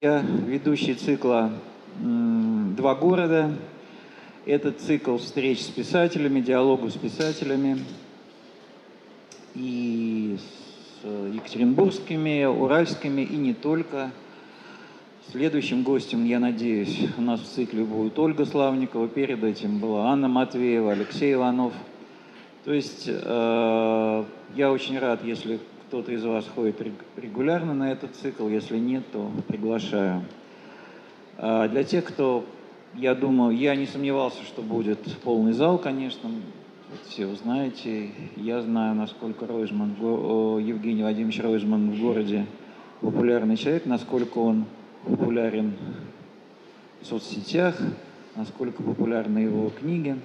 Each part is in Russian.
Я ведущий цикла «Два города». Это цикл встреч с писателями, диалогу с писателями и с екатеринбургскими, уральскими и не только. Следующим гостем, я надеюсь, у нас в цикле будет Ольга Славникова, перед этим была Анна Матвеева, Алексей Иванов. То есть э, я очень рад, если кто-то из вас ходит регулярно на этот цикл, если нет, то приглашаю. А для тех, кто, я думаю, я не сомневался, что будет полный зал, конечно, все вы знаете, я знаю, насколько Ройзман, Евгений Вадимович Ройзман в городе популярный человек, насколько он популярен в соцсетях, насколько популярны его книги.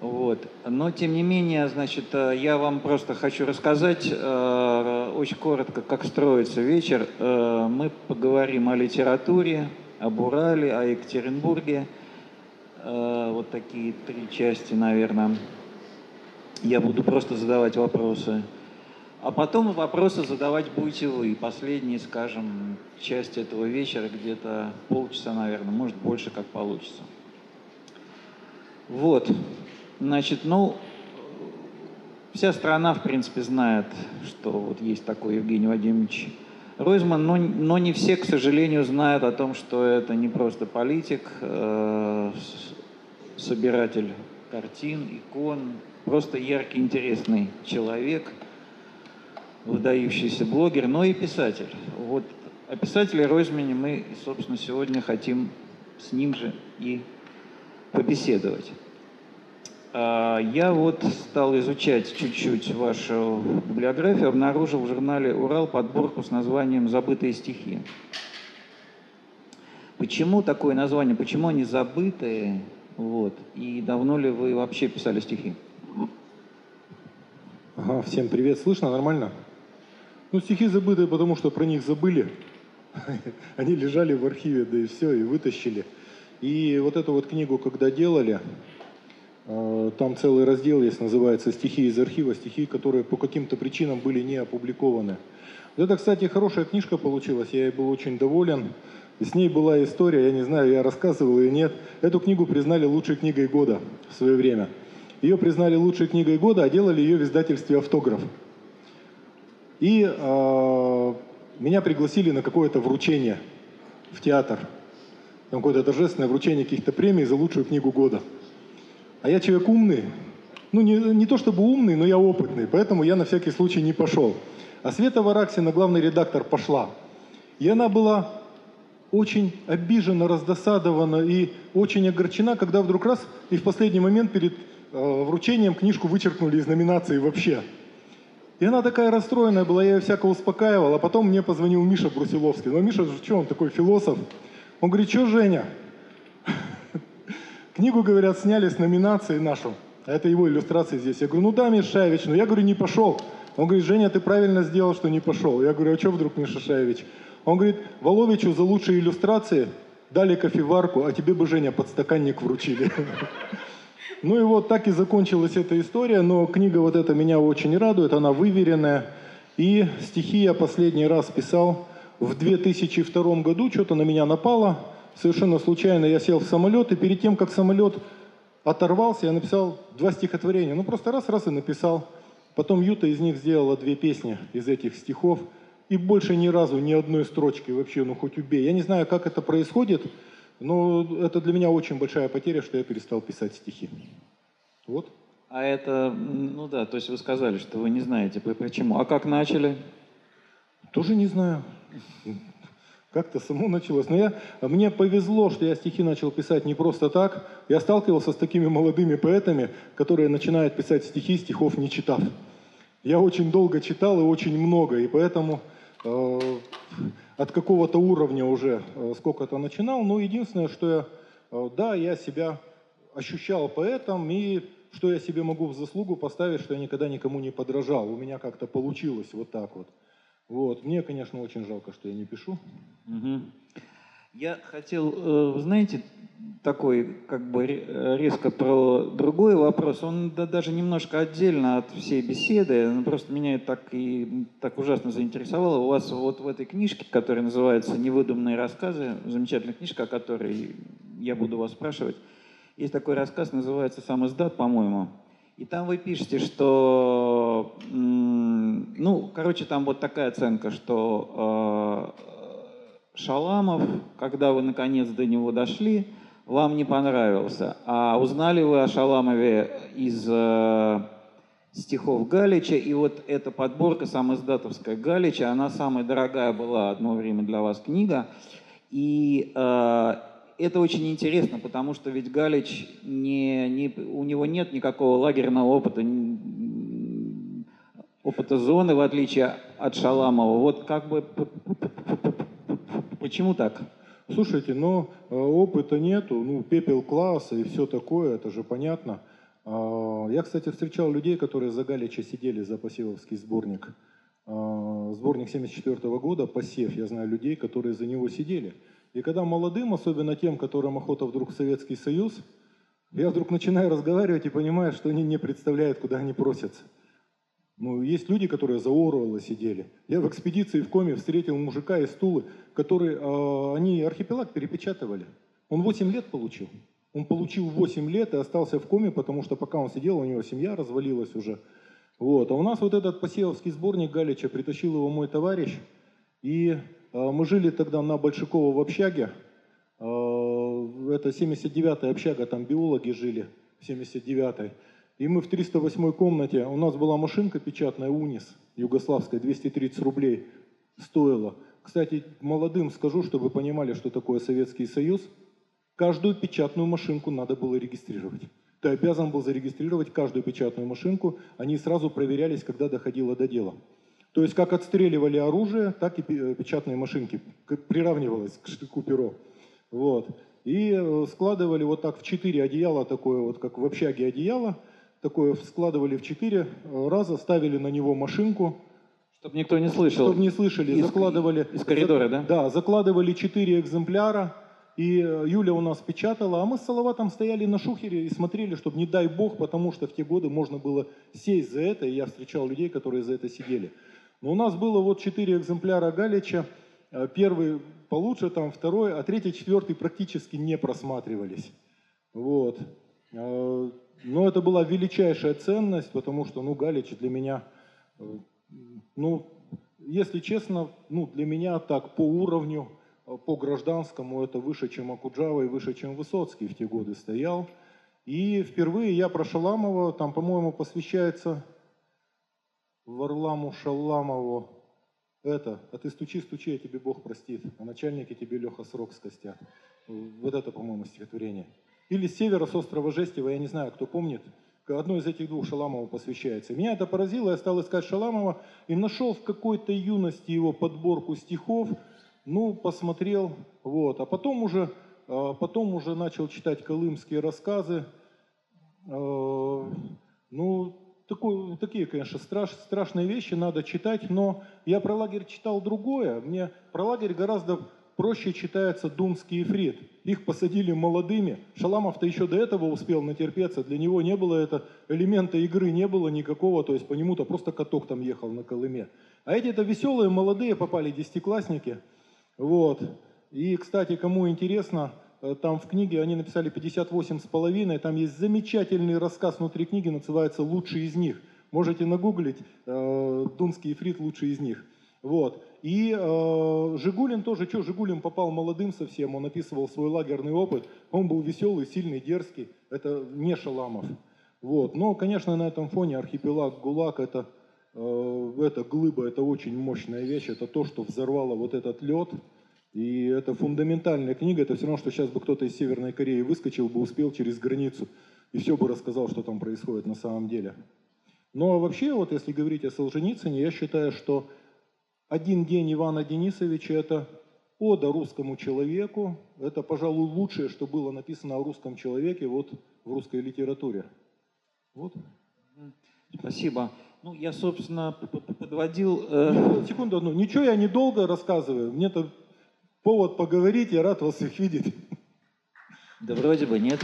Вот. Но, тем не менее, значит, э, я вам просто хочу рассказать э, очень коротко, как строится вечер. Э, мы поговорим о литературе, об Урале, о Екатеринбурге. Э, вот такие три части, наверное. Я буду просто задавать вопросы. А потом вопросы задавать будете вы. Последние, скажем, часть этого вечера, где-то полчаса, наверное, может больше, как получится. Вот. Значит, ну, вся страна, в принципе, знает, что вот есть такой Евгений Вадимович Ройзман, но, но не все, к сожалению, знают о том, что это не просто политик, э, собиратель картин, икон, просто яркий, интересный человек – выдающийся блогер, но и писатель. Вот о писателе Ройзмане мы, собственно, сегодня хотим с ним же и побеседовать. А, я вот стал изучать чуть-чуть вашу библиографию, обнаружил в журнале «Урал» подборку с названием «Забытые стихи». Почему такое название? Почему они забытые? Вот. И давно ли вы вообще писали стихи? Ага, всем привет, слышно, нормально? Ну, стихи забытые, потому что про них забыли. Они лежали в архиве, да и все, и вытащили. И вот эту вот книгу, когда делали, там целый раздел есть, называется «Стихи из архива», стихи, которые по каким-то причинам были не опубликованы. Это, кстати, хорошая книжка получилась, я ей был очень доволен. С ней была история, я не знаю, я рассказывал или нет. Эту книгу признали лучшей книгой года в свое время. Ее признали лучшей книгой года, а делали ее в издательстве «Автограф». И э, меня пригласили на какое-то вручение в театр. Там какое-то торжественное вручение каких-то премий за лучшую книгу года. А я человек умный. Ну, не, не то чтобы умный, но я опытный, поэтому я на всякий случай не пошел. А Света Вараксина, главный редактор, пошла. И она была очень обижена, раздосадована и очень огорчена, когда вдруг раз и в последний момент перед э, вручением книжку вычеркнули из номинации вообще. И она такая расстроенная была, я ее всяко успокаивал. А потом мне позвонил Миша Брусиловский. Ну, Миша, что он такой философ? Он говорит, что, Женя? Книгу, говорят, сняли с номинации нашу. А это его иллюстрации здесь. Я говорю, ну да, Миша Шаевич, но я, говорю, не пошел. Он говорит, Женя, ты правильно сделал, что не пошел. Я говорю, а что вдруг, Миша Шаевич? Он говорит, Воловичу за лучшие иллюстрации дали кофеварку, а тебе бы, Женя, подстаканник вручили. Ну и вот так и закончилась эта история, но книга вот эта меня очень радует, она выверенная. И стихи я последний раз писал в 2002 году, что-то на меня напало. Совершенно случайно я сел в самолет, и перед тем, как самолет оторвался, я написал два стихотворения. Ну просто раз-раз и написал. Потом Юта из них сделала две песни из этих стихов. И больше ни разу, ни одной строчки вообще, ну хоть убей. Я не знаю, как это происходит, но это для меня очень большая потеря, что я перестал писать стихи. Вот. А это, ну да, то есть вы сказали, что вы не знаете почему. А как начали? Тоже не знаю. Как-то само началось. Но я, мне повезло, что я стихи начал писать не просто так. Я сталкивался с такими молодыми поэтами, которые начинают писать стихи, стихов не читав. Я очень долго читал и очень много, и поэтому э, от какого-то уровня уже э, сколько-то начинал, но единственное, что я, э, да, я себя ощущал поэтом, и что я себе могу в заслугу поставить, что я никогда никому не подражал. У меня как-то получилось вот так вот. Вот. Мне, конечно, очень жалко, что я не пишу. Угу. Я хотел, э, знаете, такой, как бы ре- резко про другой вопрос. Он да, даже немножко отдельно от всей беседы. но просто меня так и так ужасно заинтересовало. У вас вот в этой книжке, которая называется «Невыдуманные рассказы», замечательная книжка, о которой я буду вас спрашивать, есть такой рассказ, называется «Сам издат», по-моему. И там вы пишете, что, ну, короче, там вот такая оценка, что э, Шаламов, когда вы наконец до него дошли, вам не понравился. А узнали вы о Шаламове из э, стихов Галича, и вот эта подборка самоиздатовская Галича, она самая дорогая была одно время для вас книга. И э, это очень интересно, потому что ведь Галич, не, не, у него нет никакого лагерного опыта, опыта зоны, в отличие от Шаламова. Вот как бы почему так? Слушайте, но э, опыта нету, ну, пепел класса и все такое, это же понятно. А, Я, кстати, встречал людей, которые за Галича сидели за посевовский сборник. А, Сборник 74 года, посев, я знаю людей, которые за него сидели. И когда молодым, особенно тем, которым охота вдруг в Советский Союз, я вдруг начинаю разговаривать и понимаю, что они не представляют, куда они просятся. Ну, есть люди, которые за Оруэлла сидели. Я в экспедиции в Коме встретил мужика из Тулы, который, э, они архипелаг перепечатывали. Он 8 лет получил. Он получил 8 лет и остался в Коме, потому что пока он сидел, у него семья развалилась уже. Вот. А у нас вот этот посевовский сборник Галича притащил его мой товарищ. И мы жили тогда на Большаково в общаге. Э, это 79-я общага, там биологи жили в 79-й. И мы в 308 комнате, у нас была машинка печатная УНИС, югославская, 230 рублей стоила. Кстати, молодым скажу, чтобы понимали, что такое Советский Союз. Каждую печатную машинку надо было регистрировать. Ты обязан был зарегистрировать каждую печатную машинку, они сразу проверялись, когда доходило до дела. То есть как отстреливали оружие, так и пе- печатные машинки, приравнивалось к штыку перо. Вот. И э, складывали вот так в четыре одеяла, такое вот, как в общаге одеяло, такое складывали в четыре э, раза, ставили на него машинку, Чтобы никто не слышал. чтобы не слышали, Из- закладывали... из коридора, зак- да? Да, закладывали четыре экземпляра, и э, Юля у нас печатала, а мы с Салаватом стояли на шухере и смотрели, чтобы не дай бог, потому что в те годы можно было сесть за это, и я встречал людей, которые за это сидели. Но у нас было вот четыре экземпляра Галича, Э, первый получше, там второй, а третий, четвертый практически не просматривались. Вот. Э, Но это была величайшая ценность, потому что, ну, Галич для меня, э, ну, если честно, ну, для меня так по уровню, по гражданскому это выше, чем Акуджава и выше, чем Высоцкий в те годы стоял. И впервые я про Шаламова, там, по-моему, посвящается Варламу Шаламову это, а ты стучи, стучи, а тебе Бог простит, а начальники тебе Леха срок скостят. Вот это, по-моему, стихотворение. Или с севера, с острова Жестева, я не знаю, кто помнит, одно из этих двух Шаламову посвящается. Меня это поразило, я стал искать Шаламова и нашел в какой-то юности его подборку стихов, ну, посмотрел, вот. А потом уже, а, потом уже начал читать колымские рассказы, Э, ну, такой, такие, конечно, страш, страшные вещи надо читать, но я про лагерь читал другое. Мне про лагерь гораздо проще читается Думский ифрит. Их посадили молодыми. Шаламов-то еще до этого успел натерпеться. Для него не было это, элемента игры не было никакого, то есть по нему-то просто каток там ехал на Колыме. А эти-то веселые, молодые попали, десятиклассники. Вот. И, кстати, кому интересно, там в книге они написали 58 с половиной, там есть замечательный рассказ внутри книги, называется «Лучший из них». Можете нагуглить э, «Думский ифрит. Лучший из них». Вот. И э, Жигулин тоже, что, Жигулин попал молодым совсем, он описывал свой лагерный опыт, он был веселый, сильный, дерзкий, это не Шаламов. Вот. Но, конечно, на этом фоне архипелаг ГУЛАГ это, э, это глыба, это очень мощная вещь, это то, что взорвало вот этот лед, и это фундаментальная книга, это все равно, что сейчас бы кто-то из Северной Кореи выскочил бы, успел через границу, и все бы рассказал, что там происходит на самом деле. Но вообще, вот если говорить о Солженицыне, я считаю, что «Один день Ивана Денисовича» – это ода русскому человеку, это, пожалуй, лучшее, что было написано о русском человеке вот в русской литературе. Вот. Спасибо. Ну, я, собственно, подводил... э, Ну, Секунду одну. Ничего я недолго рассказываю. Мне-то повод поговорить, я рад вас всех видеть. Да вроде бы нет.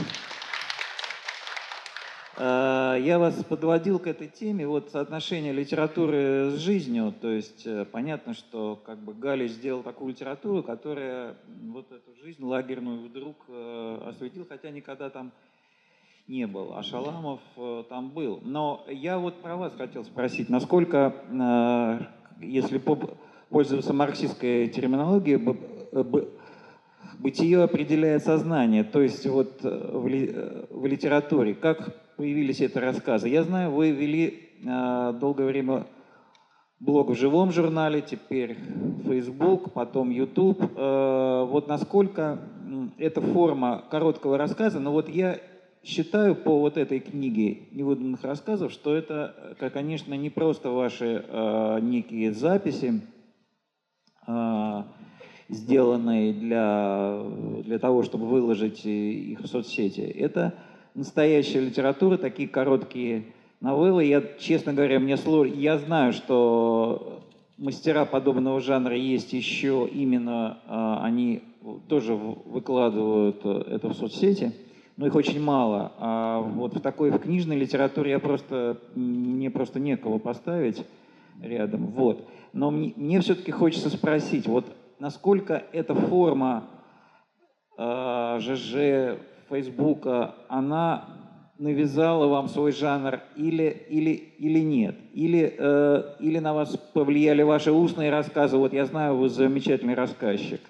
А, я вас подводил к этой теме, вот соотношение литературы с жизнью, то есть э, понятно, что как бы Галич сделал такую литературу, которая вот эту жизнь лагерную вдруг э, осветил, хотя никогда там не был, а Шаламов э, там был. Но я вот про вас хотел спросить, насколько, если пользоваться марксистской терминологией, бытие определяет сознание, то есть вот в, в литературе, как появились эти рассказы. Я знаю, вы вели э, долгое время блог в живом журнале, теперь Facebook, потом YouTube. Э, вот насколько эта форма короткого рассказа, но вот я считаю по вот этой книге невыданных рассказов, что это, конечно, не просто ваши э, некие записи, э, сделанные для, для того, чтобы выложить их в соцсети. Это настоящая литература, такие короткие новеллы. Я, честно говоря, мне сложно. Я знаю, что мастера подобного жанра есть еще, именно э, они тоже выкладывают это в соцсети, но их очень мало. А вот в такой в книжной литературе я просто мне просто некого поставить рядом. Вот. Но мне, мне все-таки хочется спросить, вот насколько эта форма э, ЖЖ Фейсбука, она навязала вам свой жанр или, или, или нет? Или, э, или на вас повлияли ваши устные рассказы? Вот я знаю, вы замечательный рассказчик.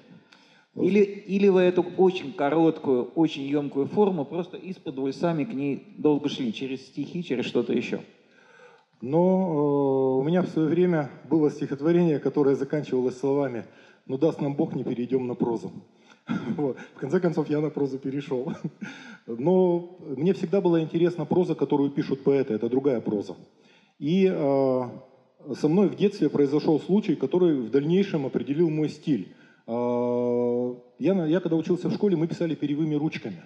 Или, или вы эту очень короткую, очень емкую форму просто из-под сами к ней долго шли, через стихи, через что-то еще? Но э, у меня в свое время было стихотворение, которое заканчивалось словами «Ну даст нам Бог, не перейдем на прозу». Вот. В конце концов, я на прозу перешел. Но мне всегда была интересна проза, которую пишут поэты, это другая проза. И э, со мной в детстве произошел случай, который в дальнейшем определил мой стиль. Э, я, я когда учился в школе, мы писали перьевыми ручками.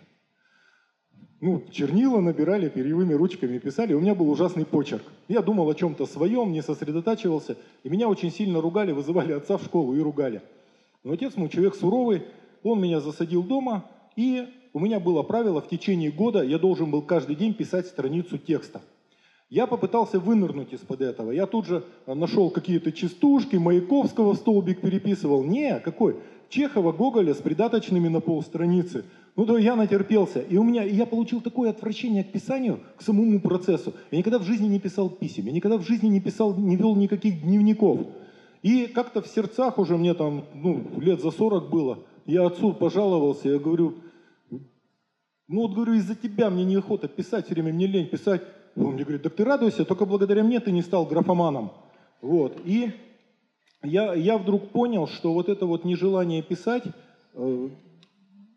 Ну, чернила набирали, перьевыми ручками писали. У меня был ужасный почерк. Я думал о чем-то своем, не сосредотачивался. И меня очень сильно ругали, вызывали отца в школу и ругали. Но отец мой человек суровый, он меня засадил дома, и у меня было правило, в течение года я должен был каждый день писать страницу текста. Я попытался вынырнуть из-под этого. Я тут же нашел какие-то частушки, Маяковского в столбик переписывал. Не, какой? Чехова, Гоголя с придаточными на полстраницы. Ну да, я натерпелся. И у меня, и я получил такое отвращение к писанию, к самому процессу. Я никогда в жизни не писал писем, я никогда в жизни не писал, не вел никаких дневников. И как-то в сердцах уже мне там, ну, лет за 40 было, я отцу пожаловался, я говорю, ну вот говорю, из-за тебя мне неохота писать, все время мне лень писать. Он мне говорит, так ты радуйся, только благодаря мне ты не стал графоманом. Вот. И я, я вдруг понял, что вот это вот нежелание писать, э,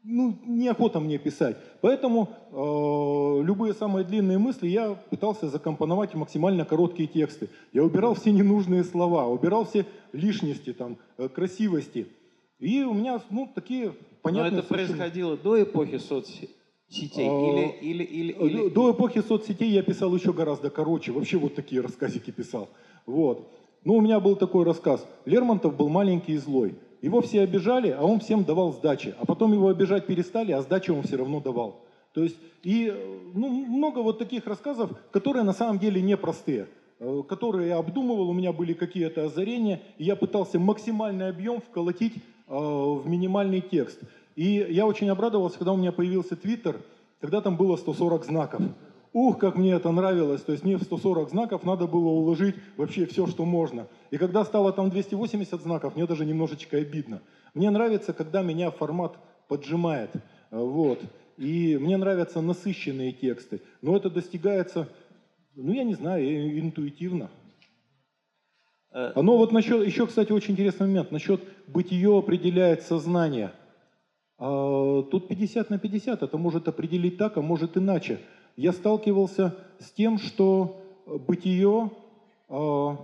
ну, неохота мне писать. Поэтому э, любые самые длинные мысли я пытался закомпоновать в максимально короткие тексты. Я убирал все ненужные слова, убирал все лишности, там, э, красивости. И у меня, ну, такие понятные... Но это совершенно... происходило до эпохи соцсетей? Или, или, или, или... До эпохи соцсетей я писал еще гораздо короче. Вообще вот такие рассказики писал. Вот. Ну, у меня был такой рассказ. Лермонтов был маленький и злой. Его все обижали, а он всем давал сдачи. А потом его обижать перестали, а сдачи он все равно давал. То есть, и ну, много вот таких рассказов, которые на самом деле непростые. Э, которые я обдумывал, у меня были какие-то озарения, и я пытался максимальный объем вколотить Э, в минимальный текст. И я очень обрадовался, когда у меня появился Твиттер, тогда там было 140 знаков. Ух, как мне это нравилось. То есть мне в 140 знаков надо было уложить вообще все, что можно. И когда стало там 280 знаков, мне даже немножечко обидно. Мне нравится, когда меня формат поджимает. Э, вот. И мне нравятся насыщенные тексты. Но это достигается, ну я не знаю, интуитивно. Э, Оно вот насчет, еще, кстати, очень интересный момент, насчет бытие определяет сознание. А, тут 50 на 50, это может определить так, а может иначе. Я сталкивался с тем, что бытие, а,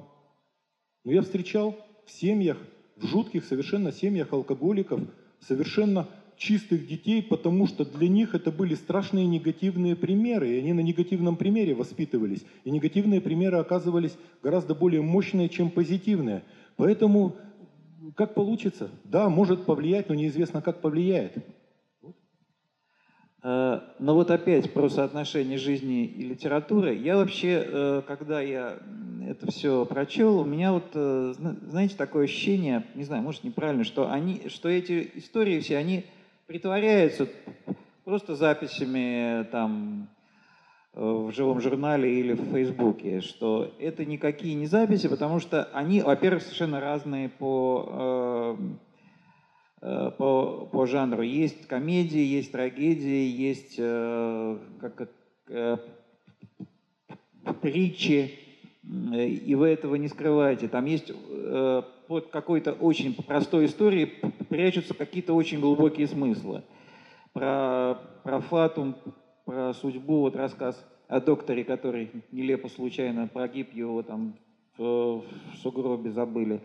ну, я встречал в семьях, в жутких совершенно семьях алкоголиков, совершенно чистых детей, потому что для них это были страшные негативные примеры, и они на негативном примере воспитывались. И негативные примеры оказывались гораздо более мощные, чем позитивные. Поэтому как получится? Да, может повлиять, но неизвестно, как повлияет. Э, но вот опять про соотношение жизни и литературы. Я вообще, э, когда я это все прочел, у меня вот, э, знаете, такое ощущение, не знаю, может неправильно, что, они, что эти истории все, они притворяются просто записями там в живом журнале или в Фейсбуке, что это никакие не записи, потому что они, во-первых, совершенно разные по по, по жанру. Есть комедии, есть трагедии, есть э, как, э, притчи, и вы этого не скрываете. Там есть э, под какой-то очень простой историей прячутся какие-то очень глубокие смыслы. Про, про фатум, про судьбу, вот рассказ о докторе, который нелепо случайно погиб, его там в, в сугробе забыли.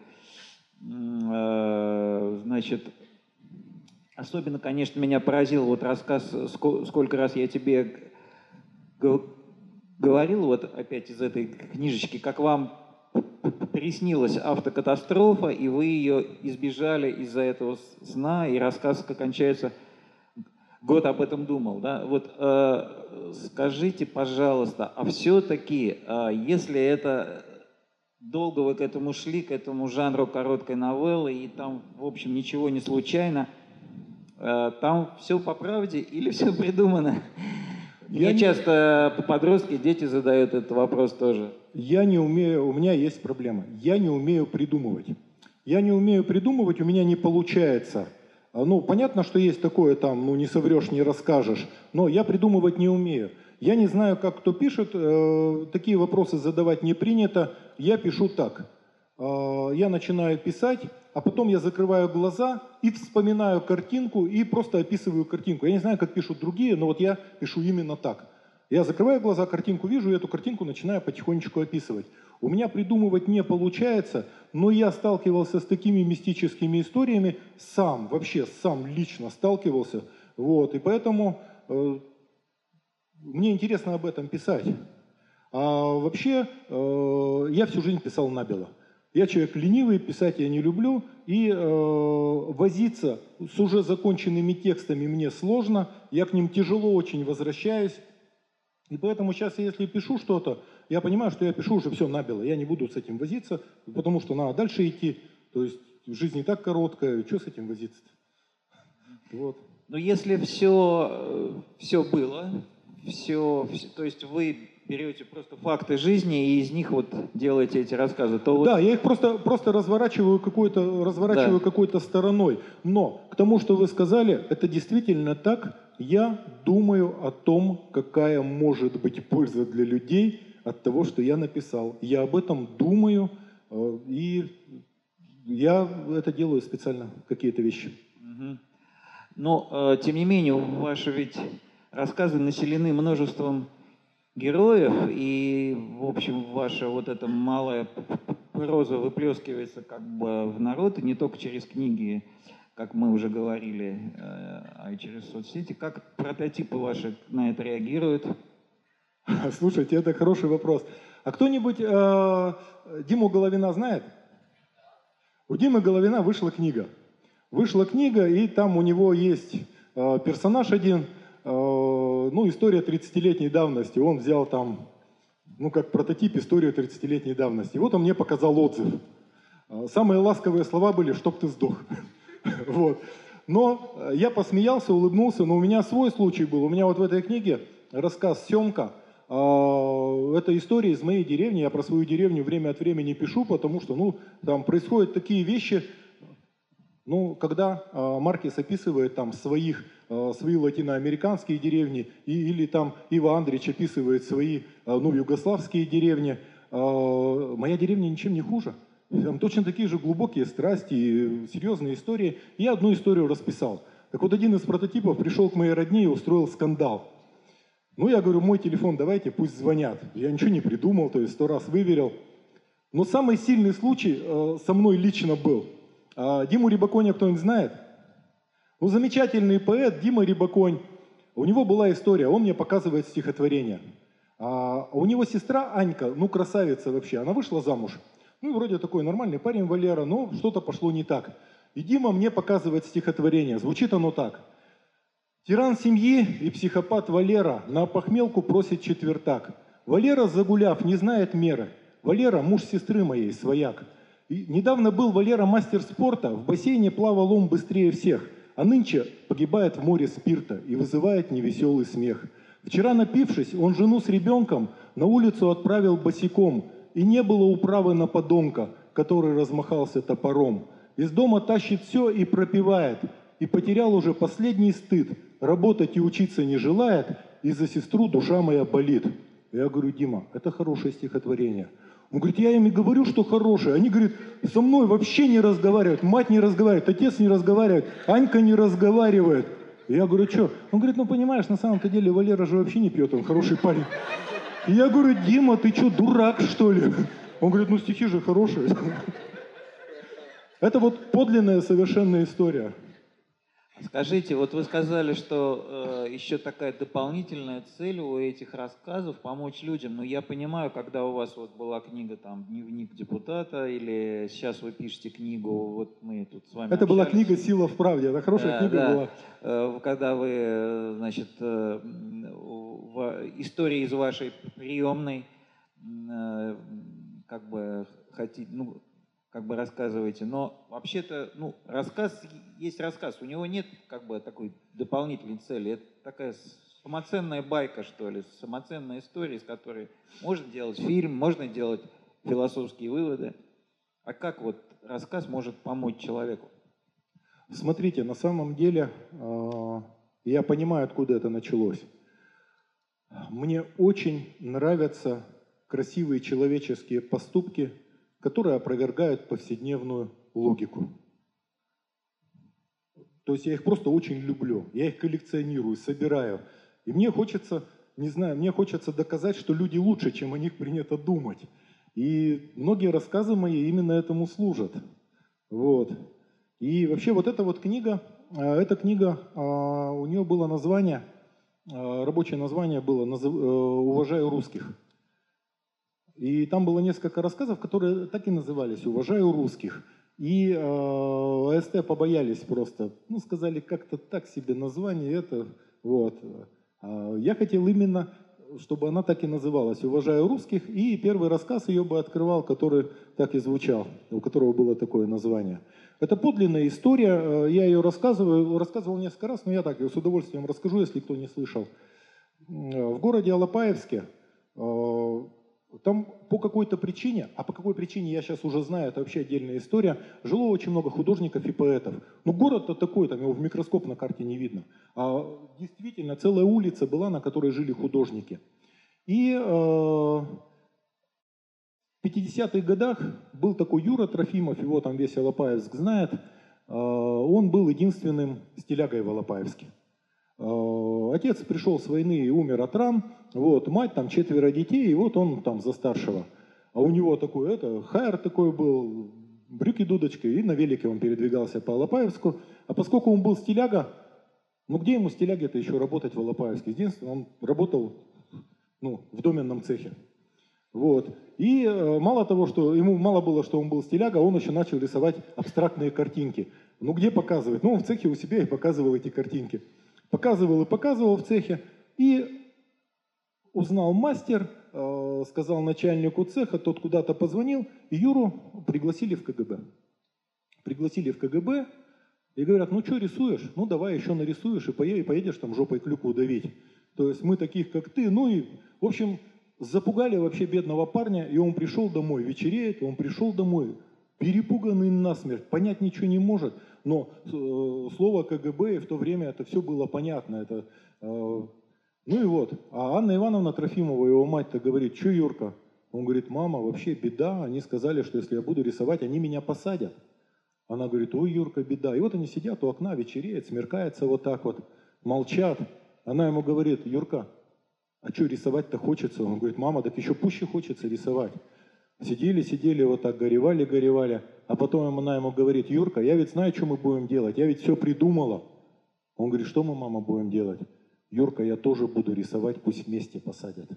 Э, значит, особенно, конечно, меня поразил вот рассказ, сколько раз я тебе говорил, вот опять из этой книжечки, как вам приснилась автокатастрофа, и вы ее избежали из-за этого сна, и рассказ кончается год об этом думал, да? Вот э, скажите, пожалуйста, а все-таки, э, если это долго вы к этому шли, к этому жанру короткой новеллы, и там, в общем, ничего не случайно, э, там все по правде или все придумано? Я Мне не... часто подростки, дети задают этот вопрос тоже. Я не умею, у меня есть проблема. Я не умею придумывать. Я не умею придумывать, у меня не получается. А, ну, понятно, что есть такое там, ну, не соврешь, не расскажешь, но я придумывать не умею. Я не знаю, как кто пишет, э, такие вопросы задавать не принято. Я пишу так. Э, я начинаю писать, а потом я закрываю глаза и вспоминаю картинку и просто описываю картинку. Я не знаю, как пишут другие, но вот я пишу именно так. Я закрываю глаза, картинку вижу, и эту картинку начинаю потихонечку описывать. У меня придумывать не получается, но я сталкивался с такими мистическими историями сам, вообще сам лично сталкивался. Вот, и поэтому э, мне интересно об этом писать. А вообще, э, я всю жизнь писал набело. Я человек ленивый, писать я не люблю, и э, возиться с уже законченными текстами мне сложно, я к ним тяжело очень возвращаюсь. И поэтому сейчас, если пишу что-то, я понимаю, что я пишу уже все набело, я не буду с этим возиться, потому что надо дальше идти. То есть жизнь не так короткая, что с этим возиться-то? Вот. Но если все, э, все было, все, все, то есть вы берете просто факты жизни и из них вот делаете эти рассказы, то вот... Да, я их просто, просто разворачиваю какой-то разворачиваю да. какой-то стороной. Но к тому, что вы сказали, это действительно так. Я думаю о том, какая может быть польза для людей от того, что я написал. Я об этом думаю, э, и я это делаю специально, какие-то вещи. Угу. Но, э, тем не менее, ваши ведь рассказы населены множеством героев, и, в общем, ваша вот эта малая проза выплескивается как бы в народ, и не только через книги, как мы уже говорили, э, а и через соцсети. Как прототипы ваши на это реагируют? Слушайте, это хороший вопрос. А кто-нибудь э, Диму Головина знает? У Димы Головина вышла книга. Вышла книга, и там у него есть э, персонаж один – ну, история 30-летней давности. Он взял там, ну, как прототип историю 30-летней давности. И вот он мне показал отзыв. Э, самые ласковые слова были «чтоб ты сдох». Вот. Но э, я посмеялся, улыбнулся, но у меня свой случай был. У меня вот в этой книге рассказ «Семка». Это история из моей деревни. Я про свою деревню время от времени пишу, потому что, ну, там происходят такие вещи, ну, когда Маркес описывает там своих Э, свои латиноамериканские деревни, и, или там Ива Андрич описывает свои, э, ну, югославские деревни. Э, моя деревня ничем не хуже. Там точно такие же глубокие страсти, серьезные истории. Я одну историю расписал. Так вот, один из прототипов пришел к моей родне и устроил скандал. Ну, я говорю, мой телефон давайте, пусть звонят. Я ничего не придумал, то есть сто раз выверил. Но самый сильный случай э, со мной лично был. Э, Диму Рибаконя кто-нибудь знает? Ну, замечательный поэт Дима Рибаконь, у него была история, он мне показывает стихотворение. А у него сестра Анька, ну, красавица вообще, она вышла замуж. Ну, вроде такой нормальный парень Валера, но что-то пошло не так. И Дима мне показывает стихотворение. Звучит оно так. Тиран семьи и психопат Валера на похмелку просит четвертак. Валера, загуляв, не знает меры. Валера – муж сестры моей, свояк. И недавно был Валера мастер спорта, в бассейне плавал он быстрее всех, а нынче погибает в море спирта и вызывает невеселый смех. Вчера напившись, он жену с ребенком на улицу отправил босиком, и не было управы на подонка, который размахался топором. Из дома тащит все и пропивает, и потерял уже последний стыд, работать и учиться не желает, и за сестру душа моя болит. Я говорю, Дима, это хорошее стихотворение. Он говорит, я им и говорю, что хорошее. Они, говорят, со мной вообще не разговаривают, мать не разговаривает, отец не разговаривает, Анька не разговаривает. Я говорю, что? Он говорит, ну понимаешь, на самом-то деле Валера же вообще не пьет, он хороший парень. Я говорю, Дима, ты что, дурак что ли? Он говорит, ну стихи же хорошие. Это вот подлинная совершенная история. Скажите, вот вы сказали, что э, еще такая дополнительная цель у этих рассказов помочь людям. Но я понимаю, когда у вас вот была книга там дневник депутата или сейчас вы пишете книгу, вот мы тут с вами. Это общались. была книга "Сила в правде", это хорошая Да, книга да. была. Э, Когда вы, значит, э, в истории из вашей приемной, э, как бы хотите, ну, как бы рассказываете, но вообще-то, ну, рассказ есть рассказ, у него нет как бы такой дополнительной цели, это такая самоценная байка, что ли, самоценная история, из которой можно делать фильм, можно делать философские выводы. А как вот рассказ может помочь человеку? Смотрите, на самом деле, э, я понимаю, откуда это началось. Мне очень нравятся красивые человеческие поступки, которые опровергают повседневную логику. То есть я их просто очень люблю, я их коллекционирую, собираю. И мне хочется, не знаю, мне хочется доказать, что люди лучше, чем о них принято думать. И многие рассказы мои именно этому служат. Вот. И вообще вот эта вот книга, э, эта книга, э, у нее было название, э, рабочее название было «Уважаю русских». И там было несколько рассказов, которые так и назывались «Уважаю русских». И э, АСТ побоялись просто, ну, сказали как-то так себе название это, вот. А я хотел именно, чтобы она так и называлась «Уважаю русских», и первый рассказ ее бы открывал, который так и звучал, у которого было такое название. Это подлинная история, э, я ее рассказываю, рассказывал несколько раз, но я так ее с удовольствием расскажу, если кто не слышал. В городе Алапаевске э, там по какой-то причине, а по какой причине я сейчас уже знаю, это вообще отдельная история, жило очень много художников и поэтов. Ну город-то такой, там его в микроскоп на карте не видно. А действительно целая улица была, на которой жили художники. И э, в 50-х годах был такой Юра Трофимов, его там весь Алапаевск знает. Э, он был единственным стилягой в Алапаевске. Э, Отец пришел с войны и умер от ран, вот, мать там четверо детей, и вот он там за старшего. А у него такой, это, хайер такой был, брюки дудочкой, и на велике он передвигался по Алапаевску. А поскольку он был стиляга, ну где ему стиляге-то еще работать в Алапаевске? Единственное, он работал ну, в доменном цехе. Вот. И э, мало того, что ему мало было, что он был стиляга, он еще начал рисовать абстрактные картинки. Ну где показывать? Ну, он в цехе у себя и показывал эти картинки. Показывал и показывал в цехе. И узнал мастер, э, сказал начальнику цеха, тот куда-то позвонил, и Юру пригласили в КГБ. Пригласили в КГБ и говорят, ну что рисуешь? Ну давай еще нарисуешь и поедешь, там жопой клюкву давить. То есть мы таких, как ты, ну и, в общем, запугали вообще бедного парня, и он пришел домой, вечереет, он пришел домой, перепуганный насмерть, понять ничего не может, но э, слово КГБ в то время это все было понятно, это, э, ну и вот, а Анна Ивановна Трофимова, его мать-то говорит, что Юрка? Он говорит, мама, вообще беда, они сказали, что если я буду рисовать, они меня посадят. Она говорит, ой, Юрка, беда. И вот они сидят у окна, вечереет, смеркается вот так вот, молчат. Она ему говорит, Юрка, а что рисовать-то хочется? Он говорит, мама, так еще пуще хочется рисовать. Сидели, сидели, вот так горевали, горевали. А потом она ему говорит, Юрка, я ведь знаю, что мы будем делать, я ведь все придумала. Он говорит, что мы, мама, будем делать? Юрка, я тоже буду рисовать, пусть вместе посадят.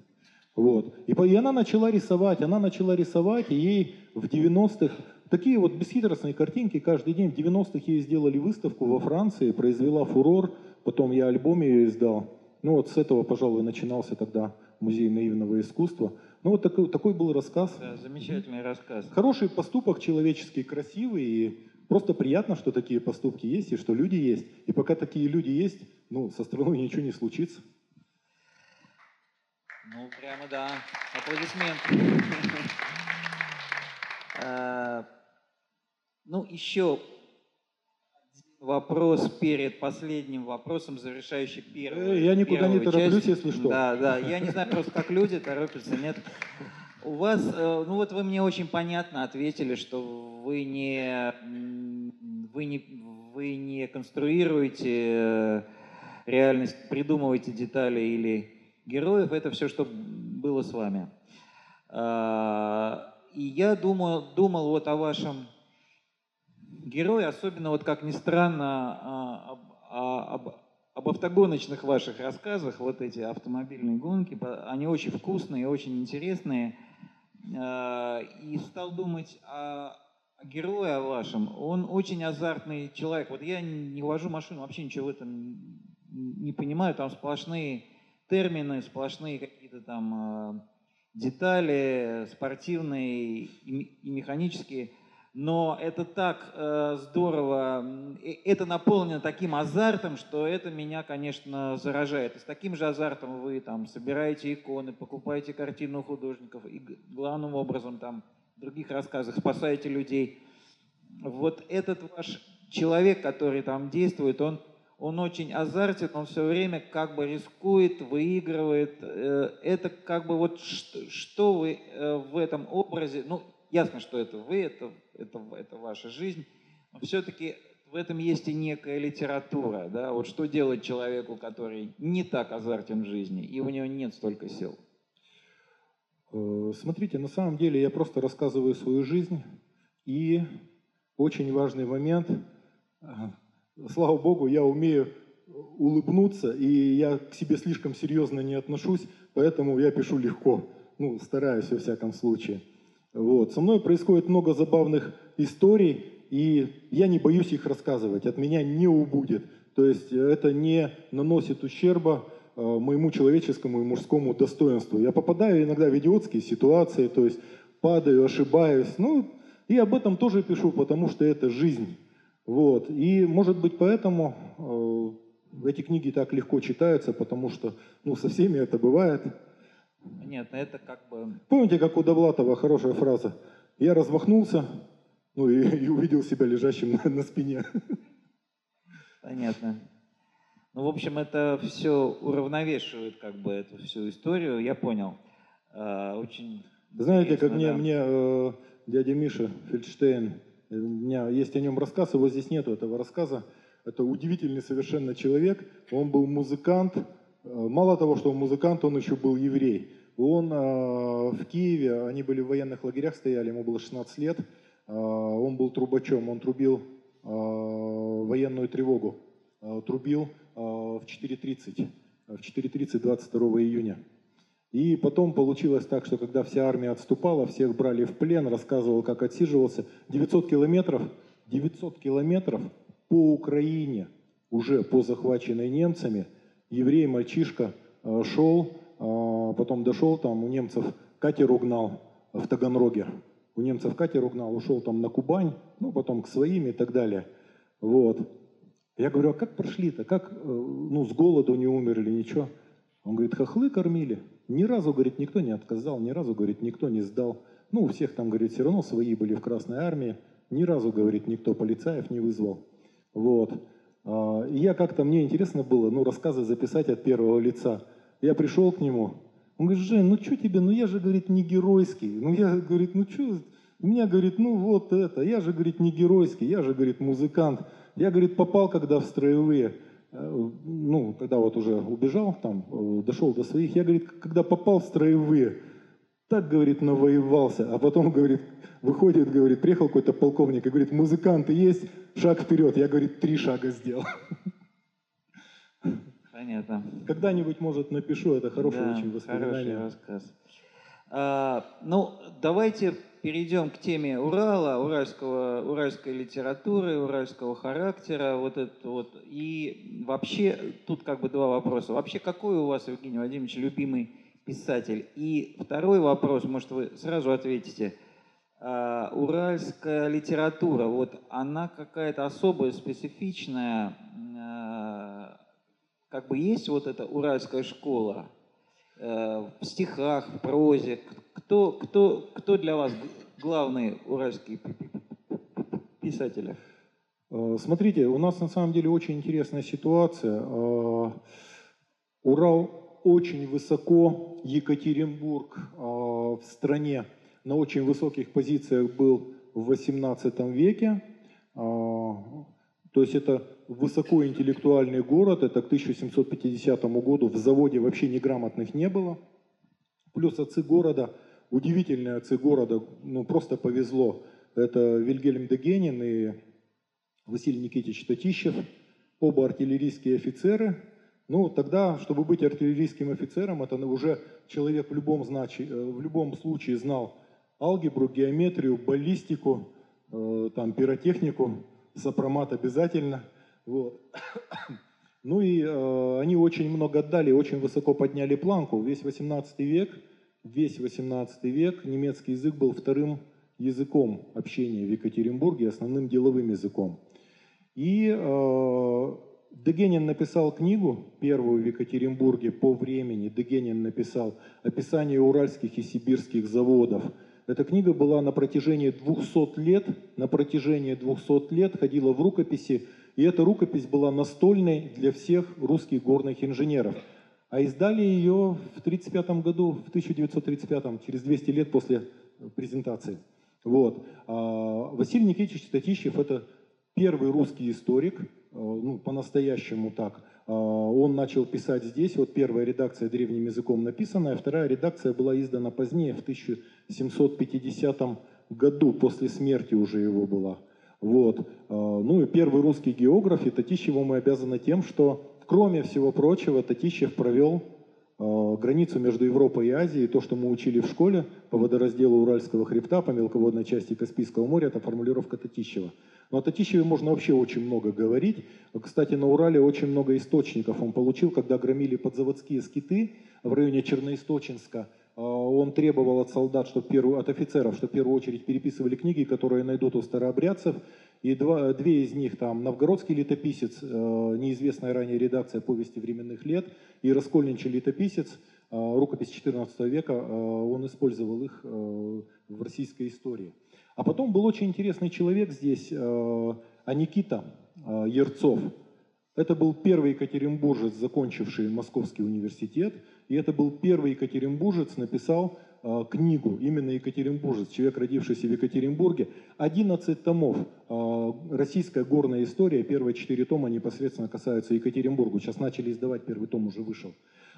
Вот. И, и она начала рисовать, она начала рисовать, и ей в 90-х, такие вот бесхитростные картинки каждый день, в 90-х ей сделали выставку во Франции, произвела фурор, Потом я альбом ее издал. Ну вот с этого, пожалуй, начинался тогда музей наивного искусства. Ну вот такой, такой был рассказ. Да, замечательный рассказ. Хороший поступок, человеческий, красивый. И просто приятно, что такие поступки есть и что люди есть. И пока такие люди есть, ну, со страной ничего не случится. Ну, прямо да. Аплодисменты. А, Ну, еще вопрос перед последним вопросом, завершающий первую Э, я никуда не тороплюсь, часть. если что. Да, да. Я не знаю просто, как люди торопятся, нет. У вас, э, ну вот вы мне очень понятно ответили, что вы не, вы не, вы не конструируете э, реальность, придумываете детали или героев, это все, что было с вами. А, И я думаю, думал вот о вашем герое, особенно вот как ни странно, а, об, а- об- об автогоночных ваших рассказах, вот эти автомобильные гонки, они очень вкусные, очень интересные. А, И стал думать о, о герое вашем. Он очень азартный человек. Вот я не вожу машину, вообще ничего в этом не понимаю. Там сплошные термины, сплошные какие-то там детали спортивные и механические. Но это так э, здорово, это наполнено таким азартом, что это меня, конечно, заражает. И с таким же азартом вы там собираете иконы, покупаете картины у художников и главным образом там в других рассказах спасаете людей. Вот этот ваш человек, который там действует, он, он очень азартен, он все время как бы рискует, выигрывает. Э, Это как бы вот что, что вы э, в этом образе, ну, ясно, что это вы, это, это, это ваша жизнь, но все-таки в этом есть и некая литература, да, вот что делать человеку, который не так азартен в жизни, и у него нет столько сил. Э, Смотрите, на самом деле я просто рассказываю свою жизнь. И очень важный момент. э, Слава Богу, я умею улыбнуться, и я к себе слишком серьезно не отношусь, поэтому я пишу легко. Ну, стараюсь во всяком случае. Вот. Со мной происходит много забавных историй, и я не боюсь их рассказывать. От меня не убудет. То есть э, это не наносит ущерба э, моему человеческому и мужскому достоинству. Я попадаю иногда в идиотские ситуации, то есть падаю, ошибаюсь. Ну, и об этом тоже пишу, потому что это жизнь. Вот. И, может быть, поэтому э, эти книги так легко читаются, потому что ну, со всеми это бывает. Нет, ну это как бы... Помните, как у Довлатова хорошая фраза? Я размахнулся, ну и, и увидел себя лежащим на, на спине. Понятно. Ну, в общем, это все уравновешивает как бы эту всю историю, я понял. А, Очень Знаете, как мне, да. мне э, дядя Миша Фельдштейн, э, у меня есть о нем рассказ, его здесь нету, этого рассказа. Это удивительный совершенно человек. Он был музыкант. Э, Мало того, что он музыкант, он еще был еврей. Он э, в Киеве, они были в военных лагерях, стояли, ему было 16 лет. Э, Он был трубачом, он трубил э, военную тревогу. Трубил в 4.30, э, в 4.30 22 июня. И потом получилось так, что когда вся армия отступала, всех брали в плен, рассказывал, как отсиживался. 900 километров, 900 километров по Украине, уже по захваченной немцами, еврей, мальчишка э, шел, потом дошел, там у немцев катер угнал в Таганроге. У немцев катер угнал, ушел там на Кубань, ну потом к своим и так далее. Вот. Я говорю, а как прошли-то? Как, э, ну, с голоду не умерли, ничего? Он говорит, хохлы кормили. Ни разу, говорит, никто не отказал, ни разу, говорит, никто не сдал. Ну, у всех там, говорит, все равно свои были в Красной Армии. Ни разу, говорит, никто полицаев не вызвал. Вот. А, И я как-то, мне интересно было, ну, рассказы записать от первого лица. Я пришел к нему. Он говорит, Жень, ну что тебе, ну я же, говорит, не геройский. Ну я, говорит, ну что, у меня, говорит, ну вот это, я же, говорит, не геройский, я же, говорит, музыкант. Я, говорит, попал когда в строевые, э, ну, когда вот уже убежал, там, э, дошел до своих, я, говорит, когда попал в строевые, так, говорит, навоевался, а потом, говорит, выходит, говорит, приехал какой-то полковник и говорит, музыканты есть, шаг вперед. Я, говорит, три шага сделал. Понятно. Когда-нибудь, может, напишу, это хорошее Да, очень Хороший воспоминание. рассказ. А, ну, давайте перейдем к теме Урала, уральского, уральской литературы, уральского характера, вот это вот. И вообще, тут как бы два вопроса. Вообще, какой у вас, Евгений Владимирович, любимый писатель? И второй вопрос, может, вы сразу ответите. А, уральская литература, вот она какая-то особая, специфичная, как бы есть вот эта уральская школа, Э, в стихах, в прозе? Кто, кто, кто для вас главные уральские писатели? Э, смотрите, у нас на самом деле очень интересная ситуация. Э, Урал очень высоко, Екатеринбург в стране на очень высоких позициях был в XVIII веке. То есть это высокоинтеллектуальный город, это к 1750 году в заводе вообще неграмотных не было. Плюс отцы города, удивительные отцы города, ну просто повезло. Это Вильгельм Дегенин и Василий Никитич Татищев, оба артиллерийские офицеры. Ну, тогда, чтобы быть артиллерийским офицером, это уже человек в любом, значи, э, в любом случае знал алгебру, геометрию, баллистику, э, там, пиротехнику сопромат обязательно. Вот. Ну и э, они очень много отдали, очень высоко подняли планку. Весь 18 век, весь 18 век немецкий язык был вторым языком общения в Екатеринбурге, основным деловым языком. И э, Дегенин написал книгу, первую в Екатеринбурге по времени. Дегенин написал «Описание уральских и сибирских заводов», эта книга была на протяжении 200 лет, на протяжении 200 лет ходила в рукописи, и эта рукопись была настольной для всех русских горных инженеров. А издали ее в 1935 году, в 1935, через 200 лет после презентации. Вот. А Василий Никитич Татищев – это первый русский историк, э, ну, по-настоящему так. А он начал писать здесь, вот первая редакция древним языком написанная, вторая редакция была издана позднее, в 1750 году, после смерти уже его была. Вот. А, ну и первый русский географ, и Татищеву мы обязаны тем, что, кроме всего прочего, Татищев провел а, границу между Европой и Азией, то, что мы учили в школе по водоразделу Уральского хребта, по мелководной части Каспийского моря, это формулировка Татищева. Но о Татищеве можно вообще очень много говорить. Кстати, на Урале очень много источников он получил, когда громили подзаводские скиты в районе Черноисточинска. А, он требовал от солдат, чтобы первую, от офицеров, что в первую очередь переписывали книги, которые найдут у старообрядцев. И два, две из них, там, «Новгородский летописец», э, неизвестная ранее редакция «Повести временных лет», и «Раскольничий летописец», э, рукопись XIV века, э, он использовал их в российской истории. А потом был очень интересный человек здесь, Аникита Ерцов. Это был первый екатеринбуржец, закончивший Московский университет, и это был первый екатеринбуржец, написал э, книгу, именно екатеринбуржец, человек, родившийся в Екатеринбурге. 11 томов э, «Российская горная история», первые четыре тома непосредственно касаются Екатеринбурга. Сейчас начали издавать, первый том уже вышел.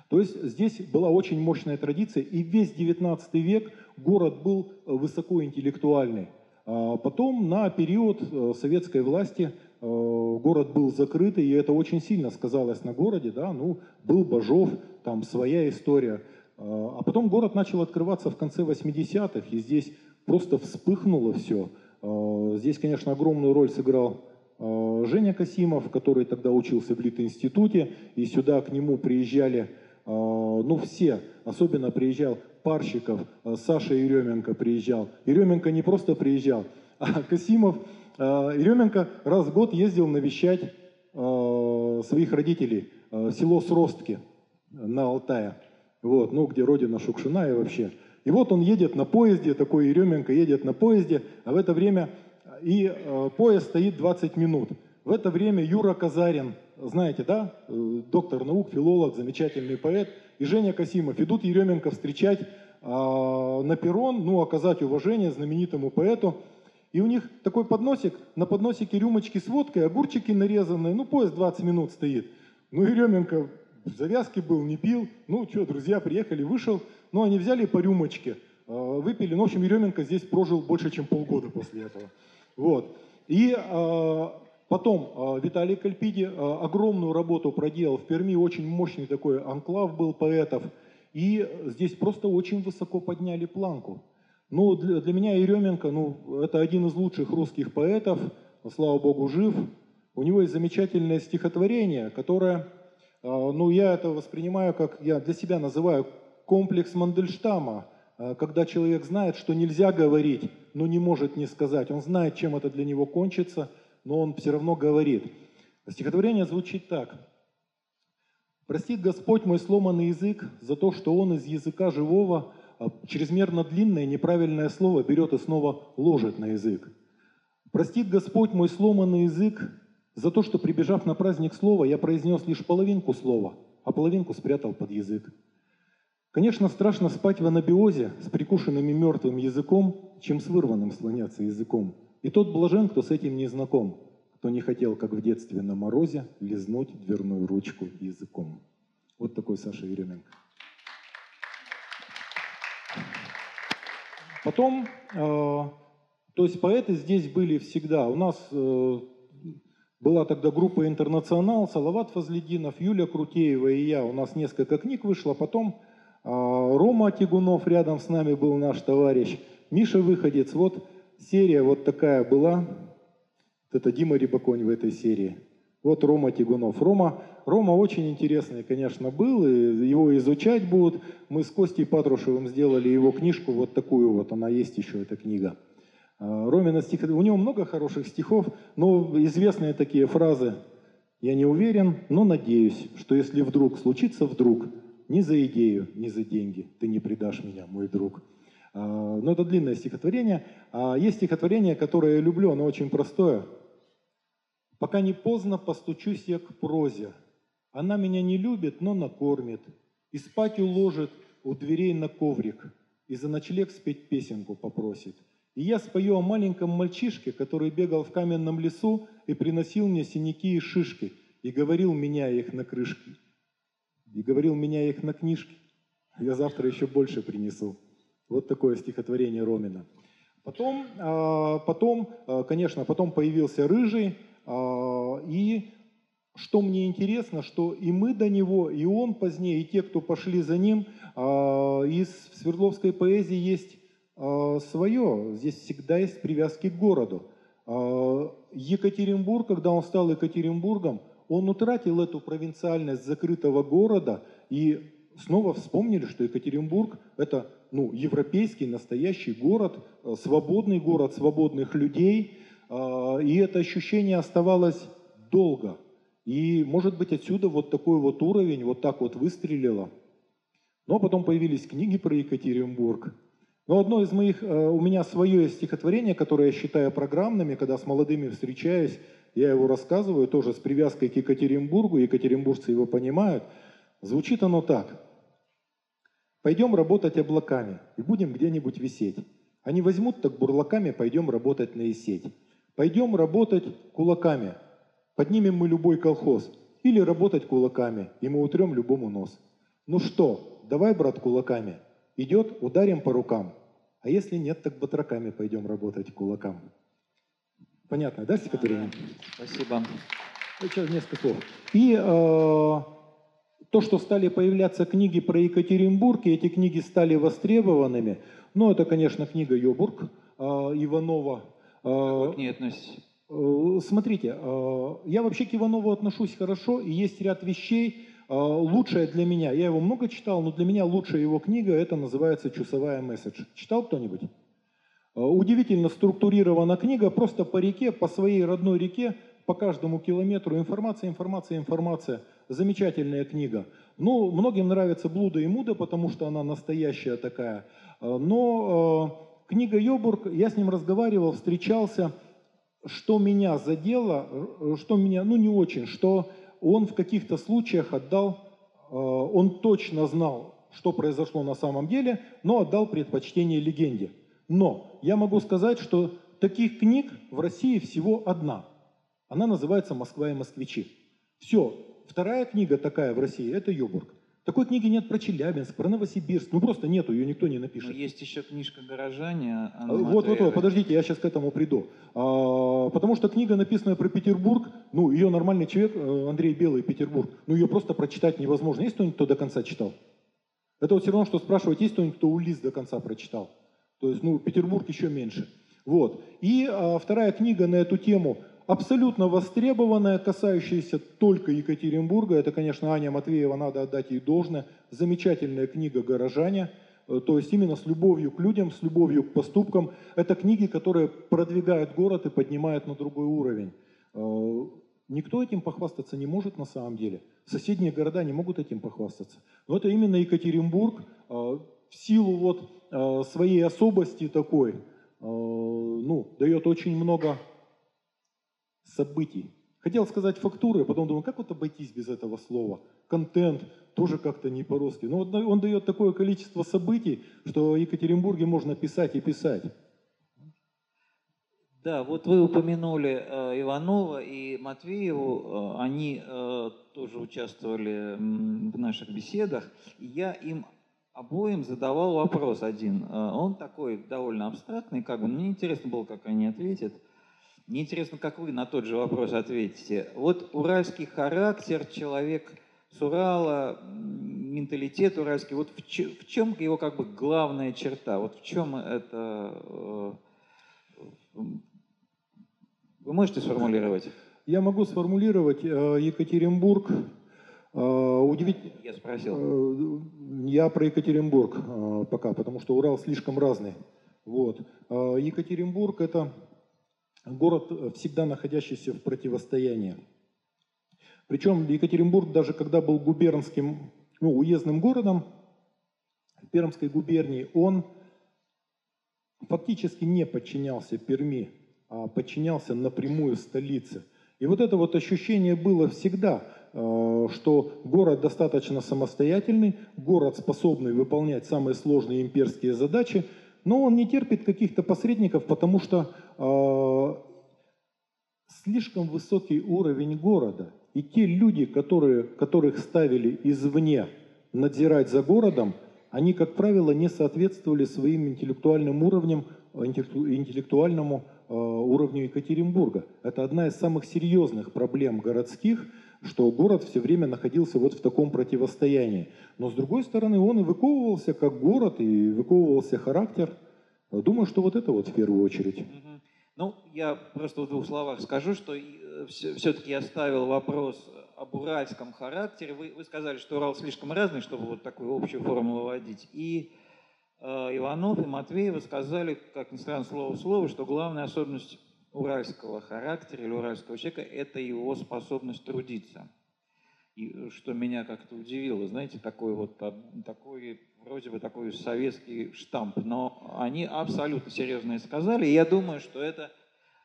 То есть здесь была очень мощная традиция, и весь 19 век город был высокоинтеллектуальный. А потом на период э, советской власти Э, город был закрытый, и это очень сильно сказалось на городе, да, ну, был Бажов, там своя история. Э, а потом город начал открываться в конце 80-х, и здесь просто вспыхнуло все. Э, здесь, конечно, огромную роль сыграл Женя Касимов, который тогда учился в Лит-институте, и сюда к нему приезжали, ну, все, особенно приезжал Парщиков, Саша Еременко приезжал. Еременко не просто приезжал, а Касимов Э, Еременко раз в год ездил навещать э, своих родителей в э, село Сростки на Алтае, вот, ну, где родина Шукшина и вообще. И вот он едет на поезде, такой Еременко едет на поезде, а в это время и поезд стоит 20 минут. В это время Юра Казарин, знаете, да, доктор наук, филолог, замечательный поэт, и Женя Касимов идут Еременко встречать на перрон, ну, оказать уважение знаменитому поэту. И у них такой подносик, на подносике рюмочки с водкой, огурчики нарезанные, ну поезд 20 минут стоит. Ну и Ременко в завязке был, не пил. Ну что, друзья приехали, вышел. Ну они взяли по рюмочке, э, выпили. Ну, в общем, Еременко здесь прожил больше, чем полгода после этого. Вот. И э, потом э, Виталий Кальпиди огромную работу проделал. В Перми очень мощный такой анклав был поэтов. И здесь просто очень высоко подняли планку. Ну, для, для меня Еременко, ну, это один из лучших русских поэтов, слава богу, жив. У него есть замечательное стихотворение, которое, а, ну, я это воспринимаю как, я для себя называю комплекс Мандельштама, а, когда человек знает, что нельзя говорить, но не может не сказать. Он знает, чем это для него кончится, но он все равно говорит. Стихотворение звучит так. «Простит Господь мой сломанный язык за то, что он из языка живого чрезмерно длинное неправильное слово берет и снова ложит на язык. Простит Господь мой сломанный язык за то, что, прибежав на праздник слова, я произнес лишь половинку слова, а половинку спрятал под язык. Конечно, страшно спать в анабиозе с прикушенным и мертвым языком, чем с вырванным слоняться языком. И тот блажен, кто с этим не знаком, кто не хотел, как в детстве на морозе, лизнуть дверную ручку языком. Вот такой Саша Еременко. Потом, э, то есть поэты здесь были всегда. У нас э, была тогда группа «Интернационал», Салават Фазлединов, Юля Крутеева и я. У нас несколько книг вышло. Потом э, Рома Тигунов рядом с нами был наш товарищ. Миша Выходец. Вот серия вот такая была. Это Дима Рибаконь в этой серии. Вот Рома Тигунов. Рома, Рома очень интересный, конечно, был, и его изучать будут. Мы с Костей Патрушевым сделали его книжку, вот такую вот, она есть еще, эта книга. А, Ромина стих, у него много хороших стихов, но известные такие фразы. Я не уверен, но надеюсь, что если вдруг случится вдруг, ни за идею, ни за деньги ты не предашь меня, мой друг. А, но это длинное стихотворение. А есть стихотворение, которое я люблю, оно очень простое – Пока не поздно, постучусь я к прозе. Она меня не любит, но накормит. И спать уложит у дверей на коврик. И за ночлег спеть песенку попросит. И я спою о маленьком мальчишке, который бегал в каменном лесу и приносил мне синяки и шишки. И говорил, меня их на крышке. И говорил, меня их на книжке. Я завтра еще больше принесу. Вот такое стихотворение Ромина. Потом, а, потом, а, конечно, потом появился Рыжий, а, и что мне интересно, что и мы до него, и он позднее, и те, кто пошли за ним, а, из Свердловской поэзии есть а, свое. Здесь всегда есть привязки к городу. Екатеринбург, когда он стал Екатеринбургом, он утратил эту провинциальность закрытого города и снова вспомнили, что Екатеринбург – это ну, европейский настоящий город, свободный город свободных людей – а, и это ощущение оставалось долго. И, может быть, отсюда вот такой вот уровень вот так вот выстрелило. Но потом появились книги про Екатеринбург. Но одно из моих, э, у меня свое стихотворение, которое я считаю программными, когда с молодыми встречаюсь, я его рассказываю, тоже с привязкой к Екатеринбургу, екатеринбуржцы его понимают. Звучит оно так. «Пойдем работать облаками и будем где-нибудь висеть. Они возьмут так бурлаками, пойдем работать на сеть. Пойдем работать кулаками, поднимем мы любой колхоз. Или работать кулаками, и мы утрем любому нос. Ну что, давай, брат, кулаками. Идет, ударим по рукам. А если нет, так батраками пойдем работать кулакам. Понятно, да, стихотворение? Спасибо. Сейчас несколько слов. И э, то, что стали появляться книги про Екатеринбург, и эти книги стали востребованными, ну, это, конечно, книга Йобург э, Иванова, а, как к ней относитесь? Э, смотрите, э, я вообще к Иванову отношусь хорошо, и есть ряд вещей, э, лучшая для меня, я его много читал, но для меня лучшая его книга, это называется «Чусовая месседж». Читал кто-нибудь? Удивительно структурирована книга, просто по реке, по своей родной реке, по каждому километру информация, информация, информация. Замечательная книга. Ну, многим нравится «Блуда и Муда», потому что она настоящая такая. Но Книга Йобург, я с ним разговаривал, встречался, что меня задело, э, что меня, ну не очень, что он в каких-то случаях отдал, э, он точно знал, что произошло на самом деле, но отдал предпочтение легенде. Но я могу сказать, что таких книг в России всего одна. Она называется «Москва и москвичи». Все. Вторая книга такая в России – это Йобург. Такой книги нет про Челябинск, про Новосибирск. Ну просто нету, ее никто не напишет. Но есть еще книжка «Горожане». А, вот, вот, вот, подождите, я сейчас к этому приду. А, потому что книга, написанная про Петербург, ну, ее нормальный человек, э, Андрей Белый, Петербург, ну, ее просто прочитать невозможно. Есть кто-нибудь, кто до конца читал? Это вот все равно, что спрашивать, есть кто-нибудь, кто Улис до конца прочитал. То есть, ну, Петербург еще меньше. Вот. И а, вторая книга на эту тему абсолютно востребованная, касающаяся только Екатеринбурга. Это, конечно, Аня Матвеева, надо отдать ей должное. Замечательная книга «Горожане». Э, то есть именно с любовью к людям, с любовью к поступкам. Это книги, которые продвигают город и поднимают на другой уровень. Э, никто этим похвастаться не может на самом деле. Соседние города не могут этим похвастаться. Но это именно Екатеринбург э, в силу вот своей особости такой, ну, дает очень много событий. Хотел сказать фактуры, а потом думал, как вот обойтись без этого слова. Контент тоже как-то не по-русски. Но вот он дает такое количество событий, что в Екатеринбурге можно писать и писать. Да, вот вы упомянули э, Иванова и Матвееву, э, они э, тоже участвовали в наших беседах, и я им обоим задавал вопрос один. Он такой довольно абстрактный, как бы, мне интересно было, как они ответят – мне интересно, как вы на тот же вопрос ответите. Вот уральский характер, человек с Урала, менталитет уральский, вот в, чем, в чем его как бы главная черта? Вот в чем это... Э, вы можете сформулировать? Я могу сформулировать. Э, Екатеринбург э, удивительно. Я спросил. Я про Екатеринбург пока, потому что Урал слишком разный. Вот. Екатеринбург это город, э, всегда находящийся в противостоянии. Причем Екатеринбург, даже когда был губернским, ну, уездным городом, в Пермской губернии, он фактически не подчинялся Перми, а подчинялся напрямую столице. И вот это вот ощущение было всегда, э, что город достаточно самостоятельный, город способный выполнять самые сложные имперские задачи, но он не терпит каких-то посредников, потому что э, слишком высокий уровень города. И те люди, которые, которых ставили извне надзирать за городом, они, как правило, не соответствовали своим интеллектуальным уровням, интеллектуальному э, уровню Екатеринбурга. Это одна из самых серьезных проблем городских – что город все время находился вот в таком противостоянии. Но с другой стороны, он и выковывался как город, и выковывался характер. Думаю, что вот это вот в первую очередь. Ну, я просто в двух словах скажу, что э, все-таки я ставил вопрос об уральском характере. Вы, вы сказали, что Урал слишком разный, чтобы вот такую общую формулу вводить. И э, Иванов и Матвеева сказали, как ни странно, слово в слово, что главная особенность уральского характера или уральского человека – это его способность трудиться. И что меня как-то удивило, знаете, такой вот, такой, вроде бы такой советский штамп, но они абсолютно серьезно сказали, и я думаю, что это